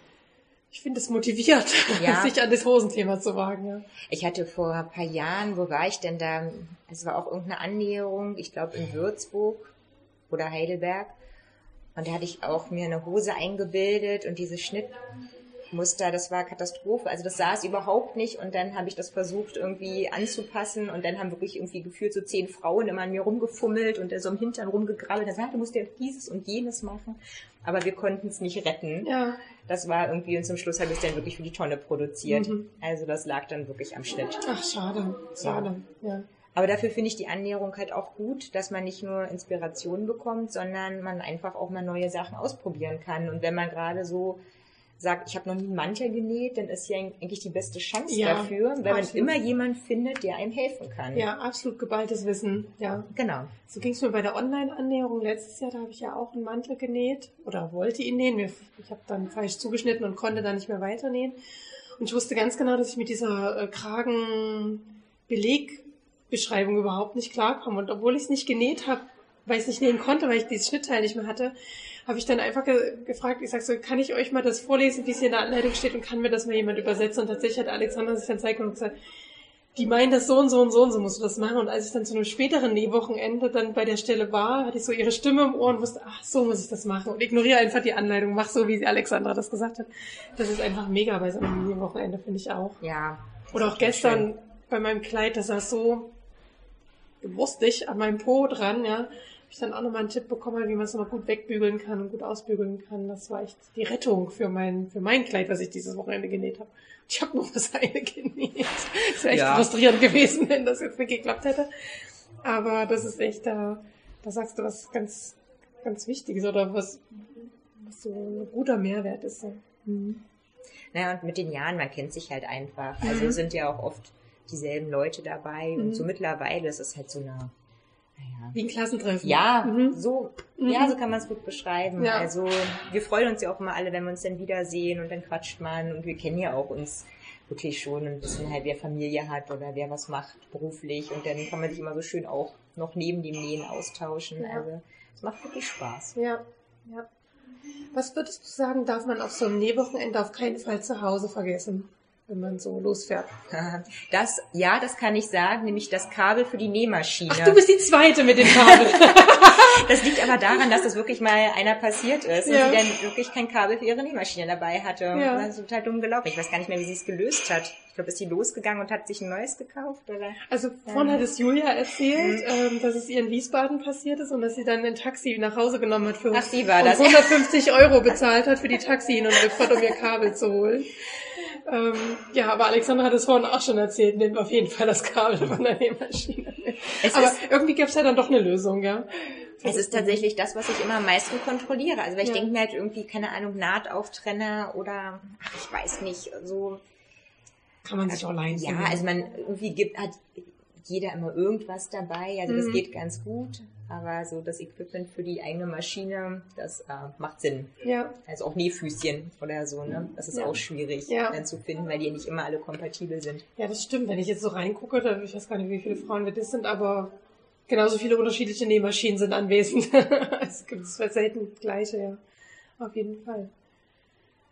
ich finde es motiviert, Ja. sich an das Hosenthema zu wagen. Ja. Ich hatte vor ein paar Jahren, wo war ich denn da? Es war auch irgendeine Annäherung, ich glaube in Würzburg oder Heidelberg. Und da hatte ich auch mir eine Hose eingebildet und diese Schnittmuster, das war Katastrophe. Also das saß überhaupt nicht und dann habe ich das versucht irgendwie anzupassen und dann haben wirklich irgendwie gefühlt so zehn Frauen immer an mir rumgefummelt und so im Hintern rumgegrabbelt. Da sagte, du musst ja dieses und jenes machen. Aber wir konnten es nicht retten. ja. Das war irgendwie und zum Schluss habe ich es dann wirklich für die Tonne produziert. Mhm. Also das lag dann wirklich am Schnitt. Ach, schade, schade. Ja. Aber dafür finde ich die Annäherung halt auch gut, dass man nicht nur Inspiration bekommt, sondern man einfach auch mal neue Sachen ausprobieren kann. Und wenn man gerade so sagt, ich habe noch nie einen Mantel genäht, dann ist ja eigentlich die beste Chance Ja, dafür, weil man absolut. immer jemand findet, der einem helfen kann. ja, absolut geballtes Wissen. Ja. Genau. So ging es mir bei der Online-Annäherung letztes Jahr. Da habe ich ja auch einen Mantel genäht oder wollte ihn nähen. Ich habe dann falsch zugeschnitten und konnte dann nicht mehr weiter nähen. Und ich wusste ganz genau, dass ich mit dieser äh, Kragenbelegbeschreibung überhaupt nicht klarkomme. Und obwohl ich es nicht genäht habe, weil ich es nicht nähen konnte, weil ich dieses Schnittteil nicht mehr hatte, habe ich dann einfach ge gefragt, ich sag so, kann ich euch mal das vorlesen, wie es hier in der Anleitung steht und kann mir das mal jemand übersetzen? Und tatsächlich hat Alexander sich dann zeigt und gesagt, die meinen das so und so und so und so musst du das machen. Und als ich dann zu einem späteren Nähwochenende dann bei der Stelle war, hatte ich so ihre Stimme im Ohr und wusste, ach, so muss ich das machen. Und ignoriere einfach die Anleitung, mach so, wie Alexandra das gesagt hat. Das ist einfach mega bei so einem Nähwochenende, finde ich auch. Ja. Oder auch gestern bei meinem Kleid, das saß so gewurstig an meinem Po dran, ja ich dann auch nochmal einen Tipp bekommen, wie man es nochmal gut wegbügeln kann und gut ausbügeln kann. Das war echt die Rettung für mein, für mein Kleid, was ich dieses Wochenende genäht habe. Ich habe nur das eine genäht. Das wäre echt ja. frustrierend gewesen, wenn das jetzt nicht geklappt hätte. Aber das ist echt, da, da sagst du was ganz, ganz Wichtiges oder was, was so ein guter Mehrwert ist. Mhm. Naja, und mit den Jahren, man kennt sich halt einfach. Also mhm. sind ja auch oft dieselben Leute dabei. Mhm. Und so mittlerweile ist es halt so eine ja. Wie ein Klassentreffen. Ja, mhm. so, mhm. ja, so kann man es gut beschreiben. Ja. Also wir freuen uns ja auch immer alle, wenn wir uns dann wiedersehen und dann quatscht man und wir kennen ja auch uns wirklich schon ein bisschen halt, wer Familie hat oder wer was macht beruflich und dann kann man sich immer so schön auch noch neben dem Nähen austauschen. Ja. Also es macht wirklich Spaß. Ja, ja. Was würdest du sagen, darf man auf so einem Nähwochenende auf keinen Fall zu Hause vergessen? Wenn man so losfährt. Das, ja, das kann ich sagen, nämlich das Kabel für die Nähmaschine. Ach, du bist die Zweite mit dem Kabel. das liegt aber daran, dass das wirklich mal einer passiert ist ja. und sie dann wirklich kein Kabel für ihre Nähmaschine dabei hatte. Ja. Das ist total dumm gelaufen. Ich weiß gar nicht mehr, wie sie es gelöst hat. Ich glaube, ist sie losgegangen und hat sich ein neues gekauft, oder? Also vorhin ja. hat es Julia erzählt, mhm. ähm, dass es ihr in Wiesbaden passiert ist und dass sie dann ein Taxi nach Hause genommen hat für Ach, sie war das. 150 Euro bezahlt hat für die Taxi und um ihr Kabel zu holen. Ähm, ja, aber Alexandra hat es vorhin auch schon erzählt, nimmt auf jeden Fall das Kabel von der Nähmaschine. Es aber irgendwie gab es ja dann doch eine Lösung, ja. Es ist tatsächlich das, was ich immer am meisten kontrolliere. Also weil ich ja. denke mir halt irgendwie, keine Ahnung, Nahtauftrenne oder ach, ich weiß nicht, so. Kann man sich auch leisten. Ja, also man irgendwie gibt, hat jeder immer irgendwas dabei. Also mhm. das geht ganz gut. Aber so das Equipment für die eigene Maschine, das äh, macht Sinn. Ja. Also auch Nähfüßchen oder so, ne? Das ist ja. auch schwierig ja. dann zu finden, weil die nicht immer alle kompatibel sind. Ja, das stimmt. Wenn ich jetzt so reingucke, da, ich weiß gar nicht, wie viele Frauen wir das sind, aber genauso viele unterschiedliche Nähmaschinen sind anwesend. es gibt selten gleiche, ja. Auf jeden Fall.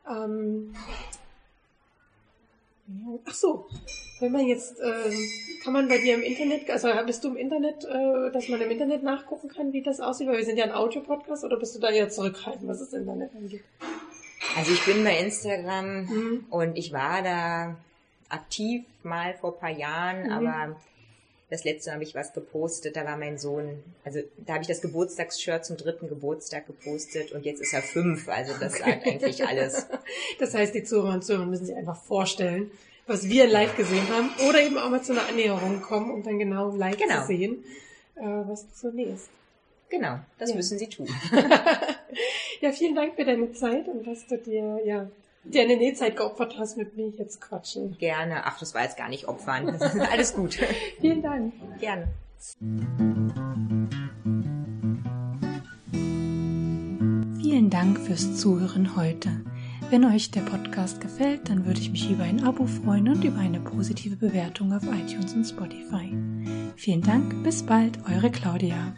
Ähm, ach so, wenn man jetzt, äh, kann man bei dir im Internet, also bist du im Internet, äh, dass man im Internet nachgucken kann, wie das aussieht? Weil wir sind ja ein Audio-Podcast oder bist du da eher zurückhaltend, was das Internet angeht? Also ich bin bei Instagram mhm. und ich war da aktiv mal vor ein paar Jahren, mhm. aber das letzte habe ich was gepostet, da war mein Sohn, also da habe ich das Geburtstagsshirt zum dritten Geburtstag gepostet und jetzt ist er fünf, also das okay. sagt eigentlich alles. Das heißt, die Zuhörer und Zuhörer müssen sich einfach vorstellen, was wir live gesehen haben, oder eben auch mal zu einer Annäherung kommen, um dann genau live genau. zu sehen, äh, was du so nähst. Genau, das ja. müssen sie tun. ja, vielen Dank für deine Zeit und dass du dir, ja, dir eine Nähzeit geopfert hast, mit mir jetzt quatschen. Gerne. Ach, das war jetzt gar nicht opfern. Das ist alles gut. vielen Dank. Gerne. Vielen Dank fürs Zuhören heute. Wenn euch der Podcast gefällt, dann würde ich mich über ein Abo freuen und über eine positive Bewertung auf iTunes und Spotify. Vielen Dank, bis bald, eure Claudia.